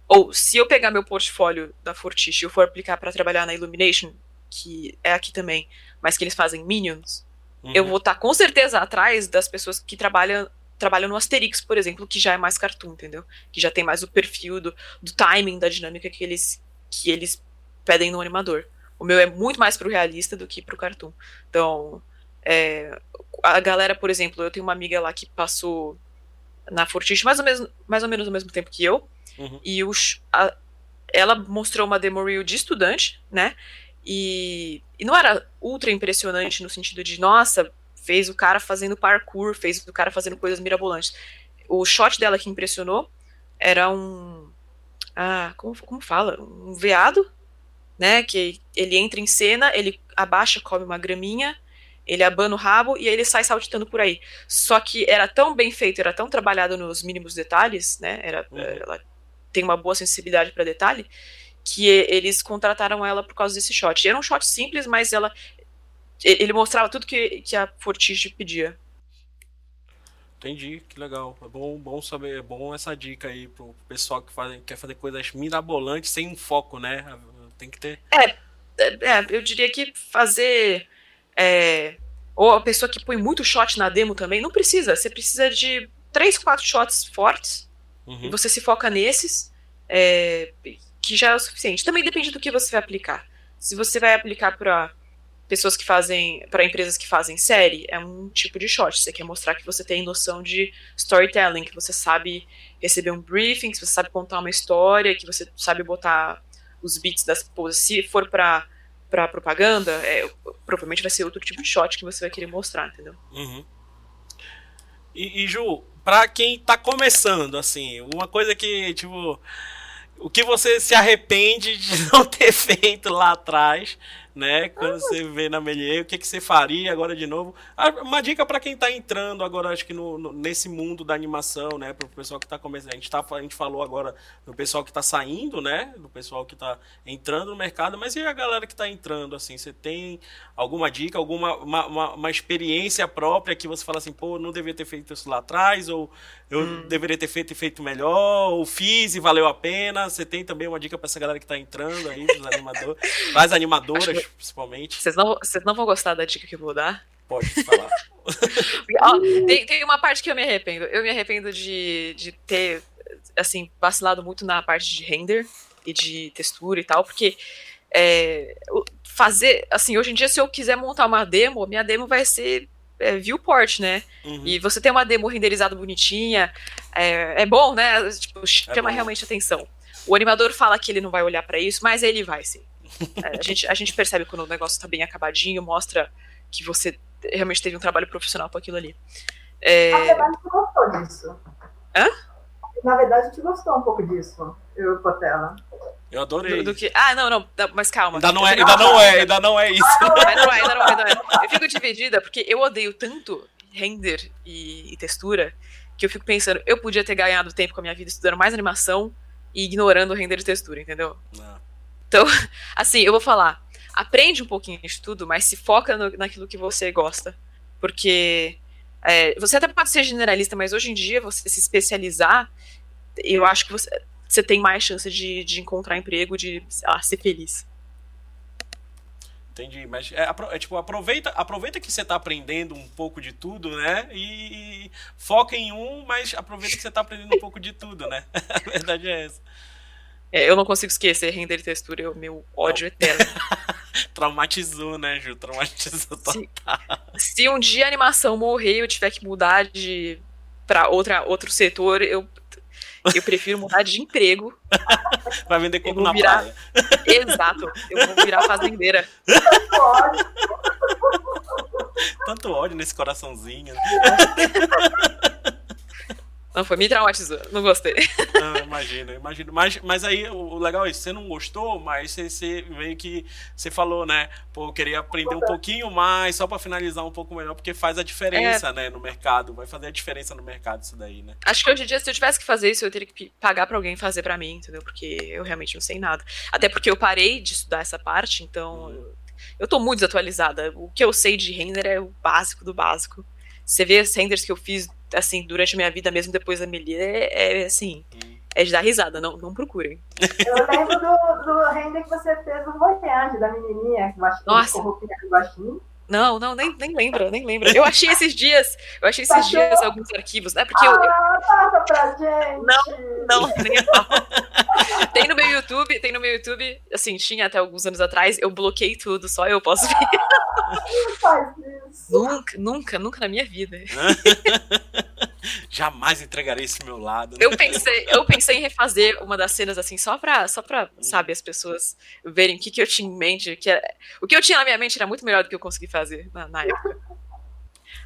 Ou se eu pegar meu portfólio da Fortiche e eu for aplicar para trabalhar na Illumination, que é aqui também, mas que eles fazem Minions, uhum. eu vou estar tá com certeza atrás das pessoas que trabalham trabalham no Asterix, por exemplo, que já é mais cartoon, entendeu? Que já tem mais o perfil do, do timing, da dinâmica que eles que eles pedem no animador. O meu é muito mais pro realista do que pro cartoon. Então, é, a galera, por exemplo, eu tenho uma amiga lá que passou na Fortiche mais ou menos, mais ou menos ao mesmo tempo que eu. Uhum. E os, a, ela mostrou uma demo reel de estudante, né? E, e não era ultra impressionante no sentido de, nossa, fez o cara fazendo parkour, fez o cara fazendo coisas mirabolantes. O shot dela que impressionou era um ah, como, como fala? Um veado, né? Que ele entra em cena, ele abaixa, come uma graminha, ele abana o rabo e aí ele sai saltitando por aí. Só que era tão bem feito, era tão trabalhado nos mínimos detalhes, né? Era, uhum. Ela tem uma boa sensibilidade para detalhe, que eles contrataram ela por causa desse shot. Era um shot simples, mas ela ele mostrava tudo que, que a Fortige pedia. Entendi, que legal. É bom, bom saber, é bom essa dica aí pro pessoal que faz, quer fazer coisas mirabolantes sem um foco, né? Tem que ter. É, é, é eu diria que fazer. É, ou a pessoa que põe muito shot na demo também, não precisa. Você precisa de três, quatro shots fortes uhum. e você se foca nesses, é, que já é o suficiente. Também depende do que você vai aplicar. Se você vai aplicar para pessoas que fazem, para empresas que fazem série, é um tipo de shot. Você quer mostrar que você tem noção de storytelling, que você sabe receber um briefing, que você sabe contar uma história, que você sabe botar os beats das poses. Se for para para propaganda, é, provavelmente vai ser outro tipo de shot que você vai querer mostrar, entendeu? Uhum. E, e Ju, para quem tá começando, assim, uma coisa que, tipo, o que você se arrepende de não ter feito lá atrás né? Quando você vê na Melier, o que, que você faria agora de novo? Ah, uma dica para quem está entrando agora, acho que no, no, nesse mundo da animação, né? Para o pessoal que está começando. A gente, tá, a gente falou agora do pessoal que está saindo, né? Do pessoal que está entrando no mercado, mas e a galera que está entrando, assim? Você tem alguma dica, alguma uma, uma, uma, experiência própria que você fala assim, pô, não devia ter feito isso lá atrás, ou eu hum. deveria ter feito, feito melhor, ou fiz e valeu a pena? Você tem também uma dica para essa galera que está entrando aí, dos animadores, as animadoras, principalmente? Vocês não, vocês não vão gostar da dica que eu vou dar? Pode falar. tem, tem uma parte que eu me arrependo. Eu me arrependo de, de ter, assim, vacilado muito na parte de render e de textura e tal, porque é, fazer, assim, hoje em dia, se eu quiser montar uma demo, minha demo vai ser é, viewport, né? Uhum. E você tem uma demo renderizada bonitinha, é, é bom, né? Tipo, chama é realmente atenção. O animador fala que ele não vai olhar para isso, mas ele vai sim. É, a, gente, a gente percebe quando o negócio está bem acabadinho, mostra que você realmente teve um trabalho profissional com aquilo ali. É... A gente gostou disso. Hã? Na verdade, a gente gostou um pouco disso, eu e Cotela. Eu adorei. Do, do que... Ah, não, não, mas calma. Ainda não é, ainda não é, ainda não é isso. Ainda não é, ainda não é, ainda não é. Eu fico dividida porque eu odeio tanto render e, e textura que eu fico pensando, eu podia ter ganhado tempo com a minha vida estudando mais animação e ignorando o render e textura, entendeu? Não. Ah. Então, assim, eu vou falar, aprende um pouquinho de tudo, mas se foca no, naquilo que você gosta. Porque é, você até pode ser generalista, mas hoje em dia você se especializar, eu acho que você, você tem mais chance de, de encontrar emprego, de lá, ser feliz. Entendi, mas é, é, tipo, aproveita, aproveita que você está aprendendo um pouco de tudo, né? E, e, foca em um, mas aproveita que você está aprendendo um pouco de tudo, né? A verdade é essa. É, eu não consigo esquecer render e textura, é o meu ódio não. eterno. Traumatizou, né, Ju? Traumatizou total. Se, se, um dia a animação morrer e eu tiver que mudar de para outra outro setor, eu eu prefiro mudar de emprego. Vai vender coco na virar... praia. Exato. Eu vou virar fazendeira. Tanto ódio nesse coraçãozinho. Não, foi, me traumatizou. Não gostei. Não, imagino, imagino. Mas, mas aí o, legal é isso, você não gostou, mas você, você meio que. Você falou, né? Pô, eu queria aprender um pouquinho mais, só para finalizar um pouco melhor, porque faz a diferença, é... né, no mercado. Vai fazer a diferença no mercado isso daí, né? Acho que hoje em dia, se eu tivesse que fazer isso, eu teria que pagar pra alguém fazer para mim, entendeu? Porque eu realmente não sei nada. Até porque eu parei de estudar essa parte, então. Hum. Eu tô muito desatualizada. O que eu sei de render é o básico do básico. Você vê as renders que eu fiz assim, durante a minha vida, mesmo depois da Melia, é, é assim, é de dar risada, não, não procurem. Eu lembro do, do render que você fez no Voyage, da menininha, que Nossa. com roupinha de baixinho. Não, não, nem, nem lembra, nem lembra. Eu achei esses dias, eu achei esses Passou? dias alguns arquivos, né? Porque ah, eu. Passa pra gente! Não, não, nem a Tem no meu YouTube, tem no meu YouTube, assim, tinha até alguns anos atrás, eu bloqueei tudo, só eu posso ver. Não faz isso. Nunca, nunca, nunca na minha vida. Jamais entregarei esse meu lado. Né? Eu pensei, eu pensei em refazer uma das cenas assim, só pra, só pra hum. sabe, as pessoas verem o que, que eu tinha em mente. Que era, o que eu tinha na minha mente era muito melhor do que eu consegui fazer na, na época.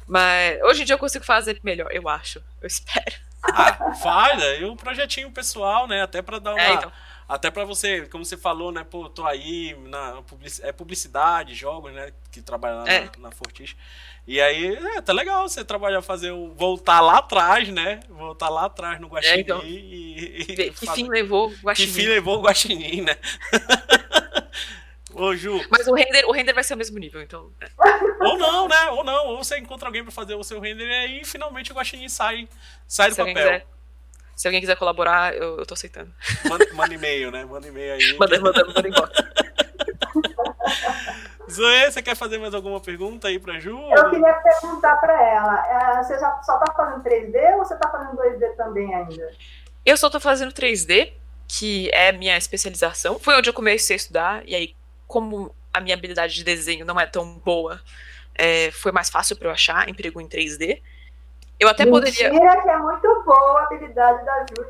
Mas hoje em dia eu consigo fazer melhor, eu acho. Eu espero. Ah, faz, e um projetinho pessoal, né? Até pra dar é, uma. É, então. Até para você, como você falou, né? Pô, tô aí na publicidade, é publicidade, jogos, né? Que trabalha lá é. na, na Fortis. E aí, é, tá legal você trabalhar, fazer um. voltar lá atrás, né? Voltar lá atrás no Guaxinim é, então, e, e, Que fim levou o Guaxinim? Que fim levou o Guaxinim, né? Ô, Ju. Mas o render, o render vai ser o mesmo nível, então. Ou não, né? Ou não. Ou você encontra alguém pra fazer o seu render e aí finalmente o Guaxinim sai, sai do Se papel. Quiser, se alguém quiser colaborar, eu, eu tô aceitando. Manda, manda e-mail, né? Manda e-mail aí. Manda, manda, manda embora. Zoe, você quer fazer mais alguma pergunta aí pra Ju? Eu queria perguntar pra ela. É, você já só tá fazendo 3D ou você tá fazendo 2D também ainda? Eu só tô fazendo 3D, que é minha especialização. Foi onde eu comecei a estudar, e aí, como a minha habilidade de desenho não é tão boa, é, foi mais fácil para eu achar emprego em 3D. Eu até Mentira poderia. que é muito boa a habilidade da Ju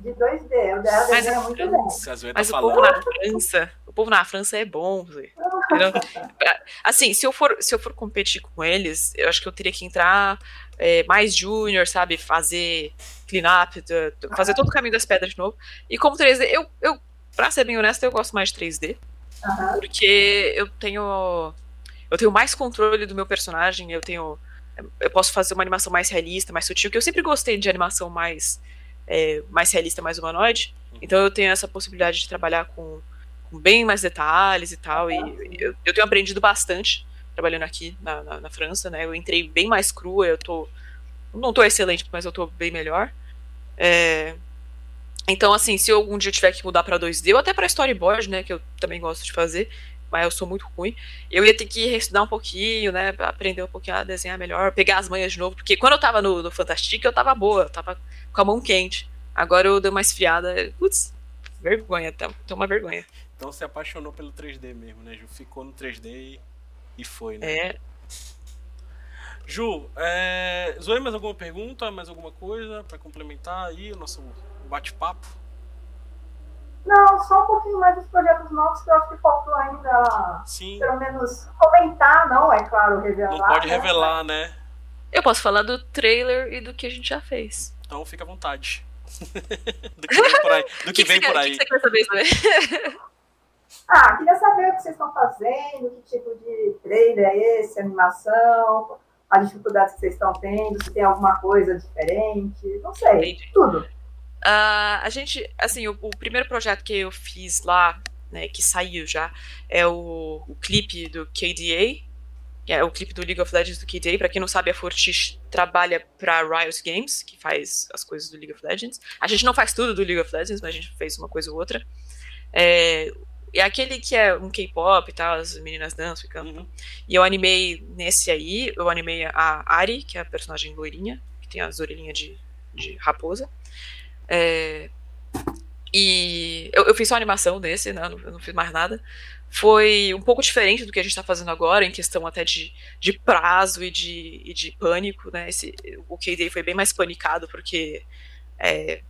de 2D. O dela mas é muito França, bem. Mas tá o povo na França, o povo na França é bom. assim, se eu, for, se eu for competir com eles, eu acho que eu teria que entrar é, mais júnior, sabe? Fazer clean-up, fazer todo o caminho das pedras de novo. E como 3D, eu, eu, pra ser bem honesto, eu gosto mais de 3D. Uhum. Porque eu tenho. Eu tenho mais controle do meu personagem, eu tenho. Eu posso fazer uma animação mais realista, mais sutil, que eu sempre gostei de animação mais, é, mais realista, mais humanoide. Uhum. Então eu tenho essa possibilidade de trabalhar com, com bem mais detalhes e tal. E eu, eu tenho aprendido bastante trabalhando aqui na, na, na, França, né? Eu entrei bem mais crua, eu tô. Não tô excelente, mas eu tô bem melhor. É, então, assim, se eu algum dia tiver que mudar para 2D, ou até para storyboard, né, que eu também gosto de fazer, mas eu sou muito ruim, eu ia ter que reestudar um pouquinho, né, aprender um pouquinho a desenhar melhor, pegar as manhas de novo, porque quando eu tava no, no Fantastic, eu tava boa, eu tava com a mão quente. Agora eu dei uma esfriada, putz, vergonha, tem uma vergonha. Então se apaixonou pelo 3D mesmo, né, Ju? Ficou no 3D e, e foi, né? É. Ju, é... Zoe, mais alguma pergunta, mais alguma coisa para complementar aí o nosso bate-papo? Não, só um pouquinho mais dos projetos novos que eu acho que faltou ainda, Sim. pelo menos comentar, não, é claro, revelar. Não pode né? revelar, né? Eu posso falar do trailer e do que a gente já fez. Então fica à vontade. do que vem por aí. Do que, que vem por aí. O que, você quer saber, Ah, queria saber o que vocês estão fazendo, que tipo de trailer é esse, animação, as dificuldades que vocês estão tendo, se tem alguma coisa diferente, não sei, Entendi. tudo. Uh, a gente, assim, o, o, primeiro projeto que eu fiz lá, né, que saiu já, é o, o clipe do KDA, é o clipe do League of Legends do KDA. Para quem não sabe, a Fortis trabalha para Riot Games, que faz as coisas do League of Legends. A gente não faz tudo do League of Legends, mas a gente fez uma coisa ou outra. É, é aquele que é um K-pop e tal, as meninas dançam e cantam. Uhum. E eu animei nesse aí, eu animei a Ari, que é a personagem loirinha, que tem as orelhinhas de, de raposa. É, e eu, eu, fiz só animação desse, né? Eu não fiz mais nada. Foi um pouco diferente do que a gente está fazendo agora, em questão até de, de prazo e de, e de pânico, né? Esse, o KD foi bem mais panicado, porque é,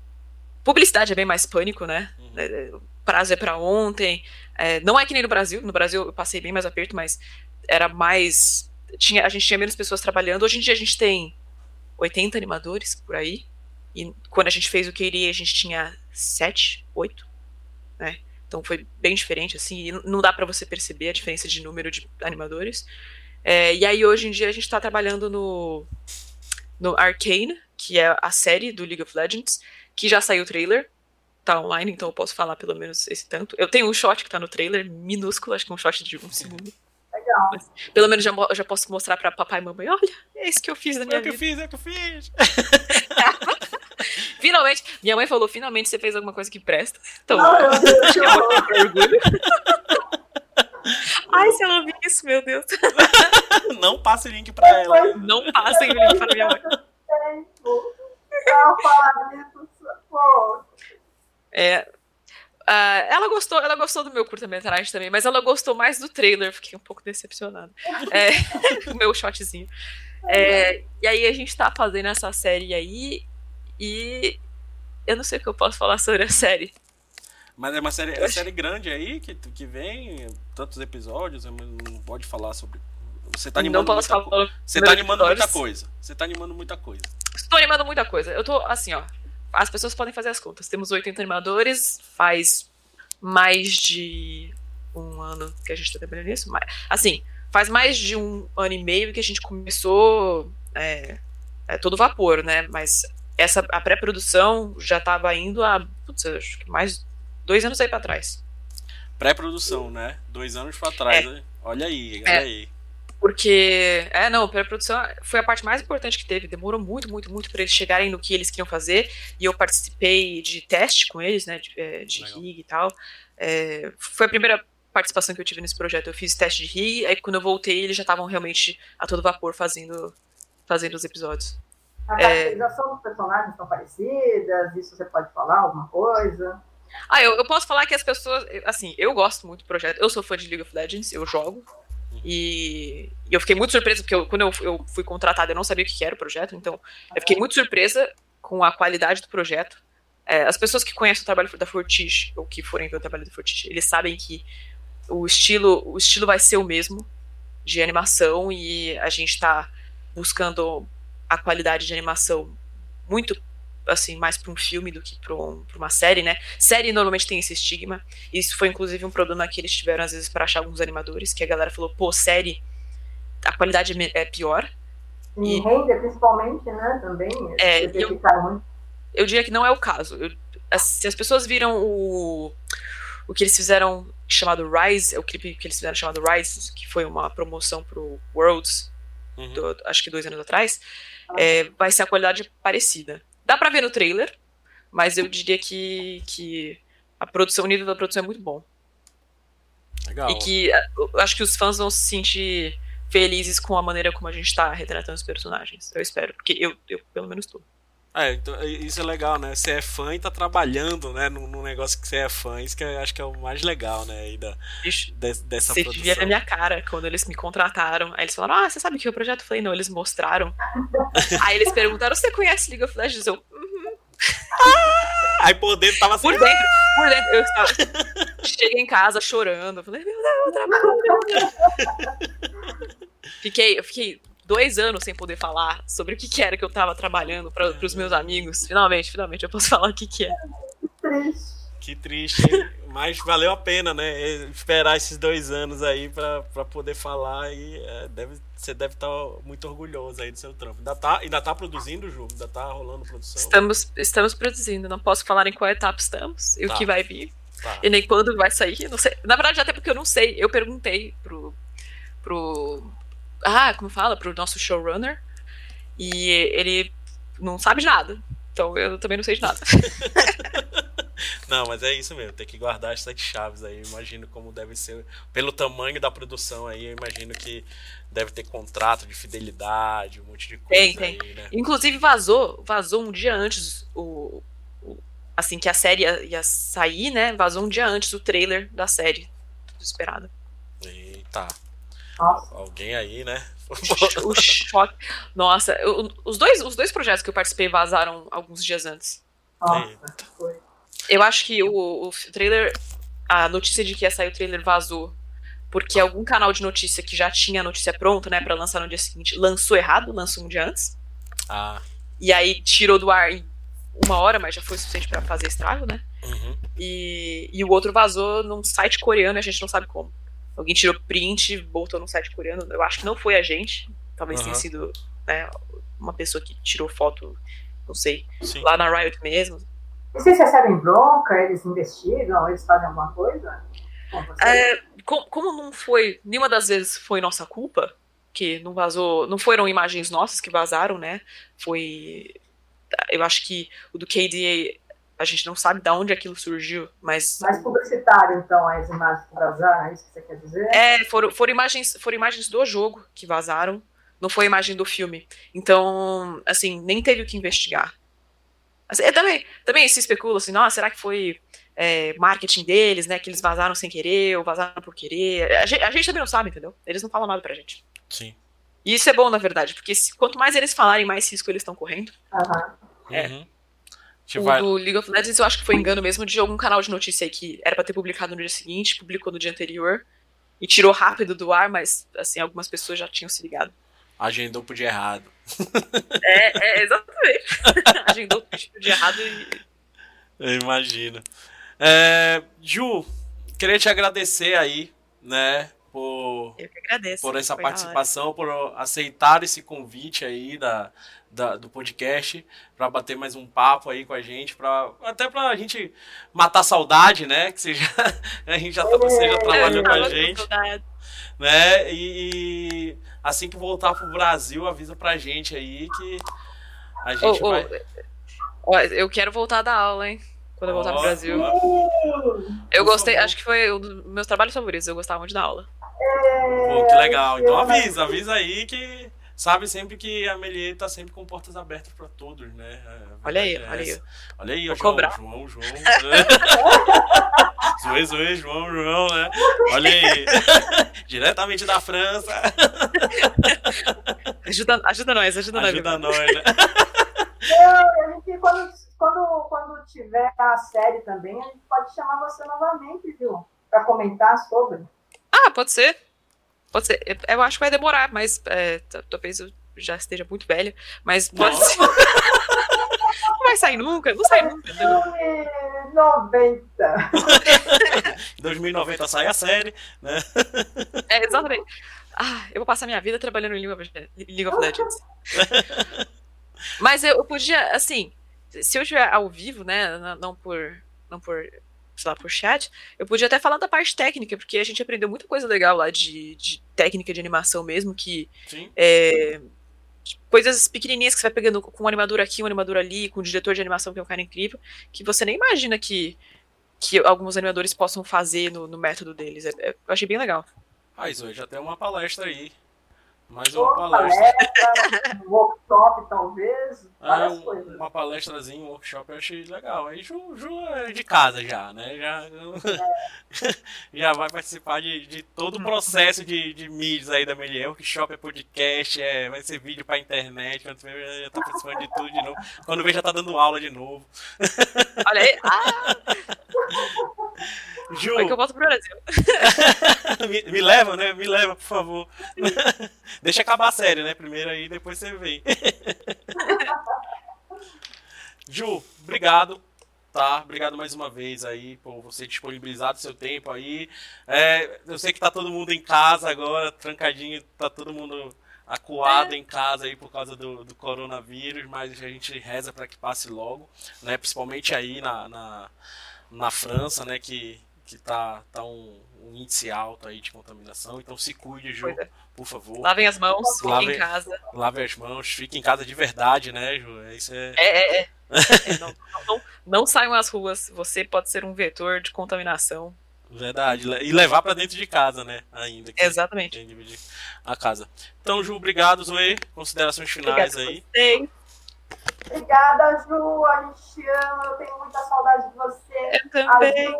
publicidade é bem mais pânico, né? Uhum. É, prazo é para ontem. É, não é que nem no Brasil. No Brasil eu passei bem mais aperto, mas era mais. Tinha, a gente tinha menos pessoas trabalhando. Hoje em dia a gente tem 80 animadores por aí. E quando a gente fez o Queria, a gente tinha sete, oito, né? Então foi bem diferente, assim, e não dá para você perceber a diferença de número de animadores. É, e aí hoje em dia a gente tá trabalhando no, no Arcane, que é a série do League of Legends, que já saiu o trailer, tá online, então eu posso falar pelo menos esse tanto. Eu tenho um shot que tá no trailer, minúsculo, acho que é um shot de um segundo. Legal. Mas, pelo menos já, já posso mostrar pra papai e mamãe, olha, é isso que eu fiz na minha é vida. É que eu fiz, é que eu fiz. Finalmente, minha mãe falou, finalmente você fez alguma coisa que presta. Então, ah, eu orgulho. Ai, se ela ouvir isso, meu Deus. Não passe o link pra ela. Não passe o link pra minha mãe. É, Uh, ela gostou, ela gostou do meu curta-metragem também, mas ela gostou mais do trailer, fiquei um pouco decepcionada. É, o meu shotzinho. É, e aí a gente tá fazendo essa série aí e eu não sei o que eu posso falar sobre a série. Mas é uma série, é uma série grande aí que, que vem, tantos episódios, não pode falar sobre. Você tá animando, muita, co... Você tá animando muita coisa. Você tá animando muita coisa. Estou animando muita coisa. Eu tô assim, ó. As pessoas podem fazer as contas. Temos 80 animadores, faz mais de um ano que a gente tá trabalhando nisso. Mas, assim, faz mais de um ano e meio que a gente começou é, é todo vapor, né? Mas essa a pré-produção já estava indo há putz, acho que mais dois anos aí para trás. Pré-produção, né? Dois anos para trás. É. Né? Olha aí, olha é. aí. Porque, é, não, pré-produção foi a parte mais importante que teve. Demorou muito, muito, muito para eles chegarem no que eles queriam fazer. E eu participei de teste com eles, né, de, é, de rig e tal. É, foi a primeira participação que eu tive nesse projeto. Eu fiz teste de rig, aí quando eu voltei, eles já estavam realmente a todo vapor fazendo, fazendo os episódios. A caracterização é... dos personagens são parecidas? Isso você pode falar alguma coisa? Ah, eu, eu posso falar que as pessoas. Assim, eu gosto muito do projeto. Eu sou fã de League of Legends, eu jogo. E, e eu fiquei muito surpresa, porque eu, quando eu, eu fui contratada, eu não sabia o que era o projeto, então eu fiquei muito surpresa com a qualidade do projeto. É, as pessoas que conhecem o trabalho da Fortiche, ou que forem ver o trabalho da Fortiche, eles sabem que o estilo, o estilo vai ser o mesmo de animação e a gente está buscando a qualidade de animação muito assim, mais para um filme do que para um, uma série, né? Série normalmente tem esse estigma. Isso foi inclusive um problema que eles tiveram às vezes para achar alguns animadores, que a galera falou, pô, série, a qualidade é pior. E, e render principalmente, né? Também. É, eu, eu diria que não é o caso. Eu, se as pessoas viram o, o que eles fizeram chamado Rise, é o clipe que eles fizeram chamado Rise, que foi uma promoção pro Worlds, uhum. do, acho que dois anos atrás. É, vai ser a qualidade parecida. Dá pra ver no trailer, mas eu diria que, que a produção, o nível da produção é muito bom. Legal. E que acho que os fãs vão se sentir felizes com a maneira como a gente tá retratando os personagens. Eu espero, porque eu, eu pelo menos tô. É, então, isso é legal, né? Você é fã e tá trabalhando, né? Num, num negócio que você é fã. Isso que eu acho que é o mais legal, né? Aí da, Bicho, de, dessa você produção. ver minha cara quando eles me contrataram. Aí eles falaram, ah, você sabe que é o projeto? Eu falei, não, eles mostraram. Aí eles perguntaram, você conhece League of Legends? Eu, uhum. Aí por dentro tava assim. Por dentro, por dentro. Eu estava... Cheguei em casa chorando. Falei, meu Deus, eu trabalho. fiquei, eu fiquei dois anos sem poder falar sobre o que, que era que eu tava trabalhando para os meus amigos. Finalmente, finalmente eu posso falar o que, que é. Que triste. Hein? Mas valeu a pena, né? Esperar esses dois anos aí para poder falar e é, deve, você deve estar tá muito orgulhoso aí do seu trampo. Ainda tá, ainda tá produzindo o jogo? Ainda tá rolando produção? Estamos, estamos produzindo. Não posso falar em qual etapa estamos e tá. o que vai vir. Tá. E nem quando vai sair. Não sei. Na verdade, até porque eu não sei. Eu perguntei pro, pro ah, como fala, pro nosso showrunner. E ele não sabe de nada. Então eu também não sei de nada. não, mas é isso mesmo, tem que guardar as sete chaves aí. Eu imagino como deve ser. Pelo tamanho da produção aí, eu imagino que deve ter contrato de fidelidade, um monte de coisa. Tem, tem. Aí, né? Inclusive vazou, vazou um dia antes o, o. assim que a série ia, ia, sair, né? Vazou um dia antes o trailer da série. Tudo esperado. Eita. Nossa. Alguém aí, né? o choque. Nossa, eu, os, dois, os dois projetos que eu participei vazaram alguns dias antes. Nossa, eu acho que o, o trailer. A notícia de que ia sair o trailer vazou. Porque algum canal de notícia que já tinha a notícia pronta, né, pra lançar no dia seguinte, lançou errado, lançou um dia antes. Ah. E aí tirou do ar em uma hora, mas já foi suficiente para fazer estrago, né? Uhum. E, e o outro vazou num site coreano e a gente não sabe como. Alguém tirou print, botou no site coreano. Eu acho que não foi a gente. Talvez uhum. tenha sido né, uma pessoa que tirou foto, não sei, Sim. lá na Riot mesmo. E vocês recebem bronca? Eles investigam? Eles fazem alguma coisa? É, como, como não foi, nenhuma das vezes foi nossa culpa, que não vazou, não foram imagens nossas que vazaram, né? Foi. Eu acho que o do KDA a gente não sabe de onde aquilo surgiu, mas. Mais publicitário, então, as imagens que vazaram, é isso que você quer dizer? É, foram, foram, imagens, foram imagens do jogo que vazaram, não foi imagem do filme. Então, assim, nem teve o que investigar. Assim, é, também, também se especula assim, nossa, será que foi é, marketing deles, né? Que eles vazaram sem querer ou vazaram por querer. A gente, a gente, também não sabe, entendeu? Eles não falam nada pra gente. Sim. E isso é bom, na verdade, porque se, quanto mais eles falarem, mais risco eles estão correndo. Uhum. É. Uhum. O vai... do League of Legends eu acho que foi engano mesmo de algum canal de notícia aí que era pra ter publicado no dia seguinte, publicou no dia anterior e tirou rápido do ar, mas assim, algumas pessoas já tinham se ligado. Agendou pro dia errado. É, é exatamente. Agendou pro dia errado e. Eu imagino. É, Ju, queria te agradecer aí, né? Por, Eu que agradeço, por essa participação, por aceitar esse convite aí da, da, do podcast para bater mais um papo aí com a gente, pra, até para a gente matar saudade, né? Que você já, a gente já, tá, você já trabalhou com a gente. Né? E, e, assim que voltar pro Brasil, avisa pra gente aí que a gente oh, vai. Oh, eu quero voltar da aula, hein? Quando eu voltar pro Brasil. Eu gostei, acho que foi um dos meus trabalhos favoritos, eu gostava muito da aula. Pô, que legal. Então avisa, avisa aí que sabe sempre que a Melier tá sempre com portas abertas para todos, né? Olha aí, olha aí. Olha aí, Vou João, cobrar. João, João. zoe, zoe, João, João, né? Olha aí. Diretamente da França. ajuda, ajuda nós, ajuda, nós. Ajuda nós, né? Não, a gente, quando, quando, quando tiver a série também, a gente pode chamar você novamente, viu? Para comentar sobre. Ah, pode ser. Pode ser. Eu acho que vai demorar, mas é, talvez eu já esteja muito velha. Mas pode ser. vai sair nunca, não sai nunca. 2090. 2090 sai a série, né? É, exatamente. Ah, eu vou passar minha vida trabalhando em League of Legends. Mas eu podia, assim, se eu estiver ao vivo, né, não por, não por, sei lá, por chat, eu podia até falar da parte técnica, porque a gente aprendeu muita coisa legal lá de, de técnica de animação mesmo, que é, coisas pequenininhas que você vai pegando com um animador aqui, um animador ali, com um diretor de animação que é um cara incrível, que você nem imagina que, que alguns animadores possam fazer no, no método deles. É, é, eu achei bem legal. Ah, isso já tem uma palestra aí. Mais uma palestra. palestra um workshop, talvez. Ah, um, uma palestrazinha, um workshop eu achei legal. Aí Ju, Ju é de casa já, né? Já, é. já vai participar de, de todo o processo de, de mídias aí da Melier. Workshop é podcast, é, vai ser vídeo pra internet. Quando vê, já tá participando de tudo de novo. Quando vê, já tá dando aula de novo. Olha aí. Ah! Ju. Foi que eu volto pro Brasil. me, me leva, né? Me leva, por favor. Deixa acabar a série, né? Primeiro aí, depois você vem. Ju, obrigado. Tá, obrigado mais uma vez aí por você disponibilizar o seu tempo aí. É, eu sei que tá todo mundo em casa agora, trancadinho, tá todo mundo acuado é. em casa aí por causa do, do coronavírus, mas a gente reza para que passe logo, né? Principalmente aí na, na, na França, né? Que que tá, tá um, um, índice alto aí de contaminação. Então se cuide, Ju, é. por favor. Lavem as mãos, fiquem em casa. Lavem as mãos, fiquem em casa de verdade, né, Ju? É, isso é. É, é, é. é não, não, não saiam às ruas. Você pode ser um vetor de contaminação. Verdade. E levar para dentro de casa, né? Ainda. Que Exatamente. A casa. Então, Ju, obrigado, Zoe. Considerações finais aí. Obrigada, Ju. A gente te ama. Eu tenho muita saudade de você. Eu também. A Ju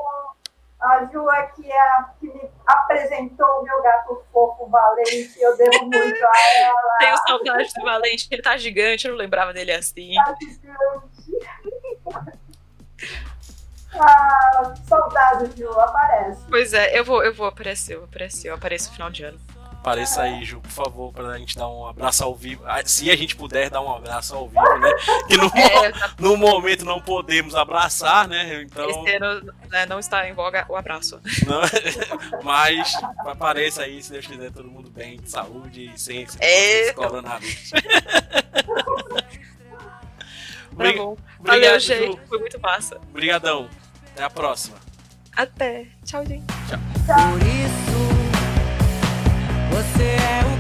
a Ju é que é que me apresentou o meu gato fofo Valente. Eu devo muito a ela. Tenho saudade do Valente, ele tá gigante, eu não lembrava dele assim. Tá gigante. ah, saudade, Ju, aparece. Pois é, eu vou, eu vou aparecer, eu vou aparecer, eu apareço no final de ano. Apareça aí, Ju, por favor, pra gente dar um abraço ao vivo. Ah, se a gente puder dar um abraço ao vivo, né? Que no, é, tá... no momento não podemos abraçar, né? Então. Esse ano né, não está em voga o abraço. Não, mas apareça aí, se Deus quiser, todo mundo bem, de saúde e sem, sem é... coronavírus. Tá bom. Valeu, gente. Foi muito massa. Obrigadão. Até a próxima. Até. Tchau, gente. Tchau. Tchau. Você é o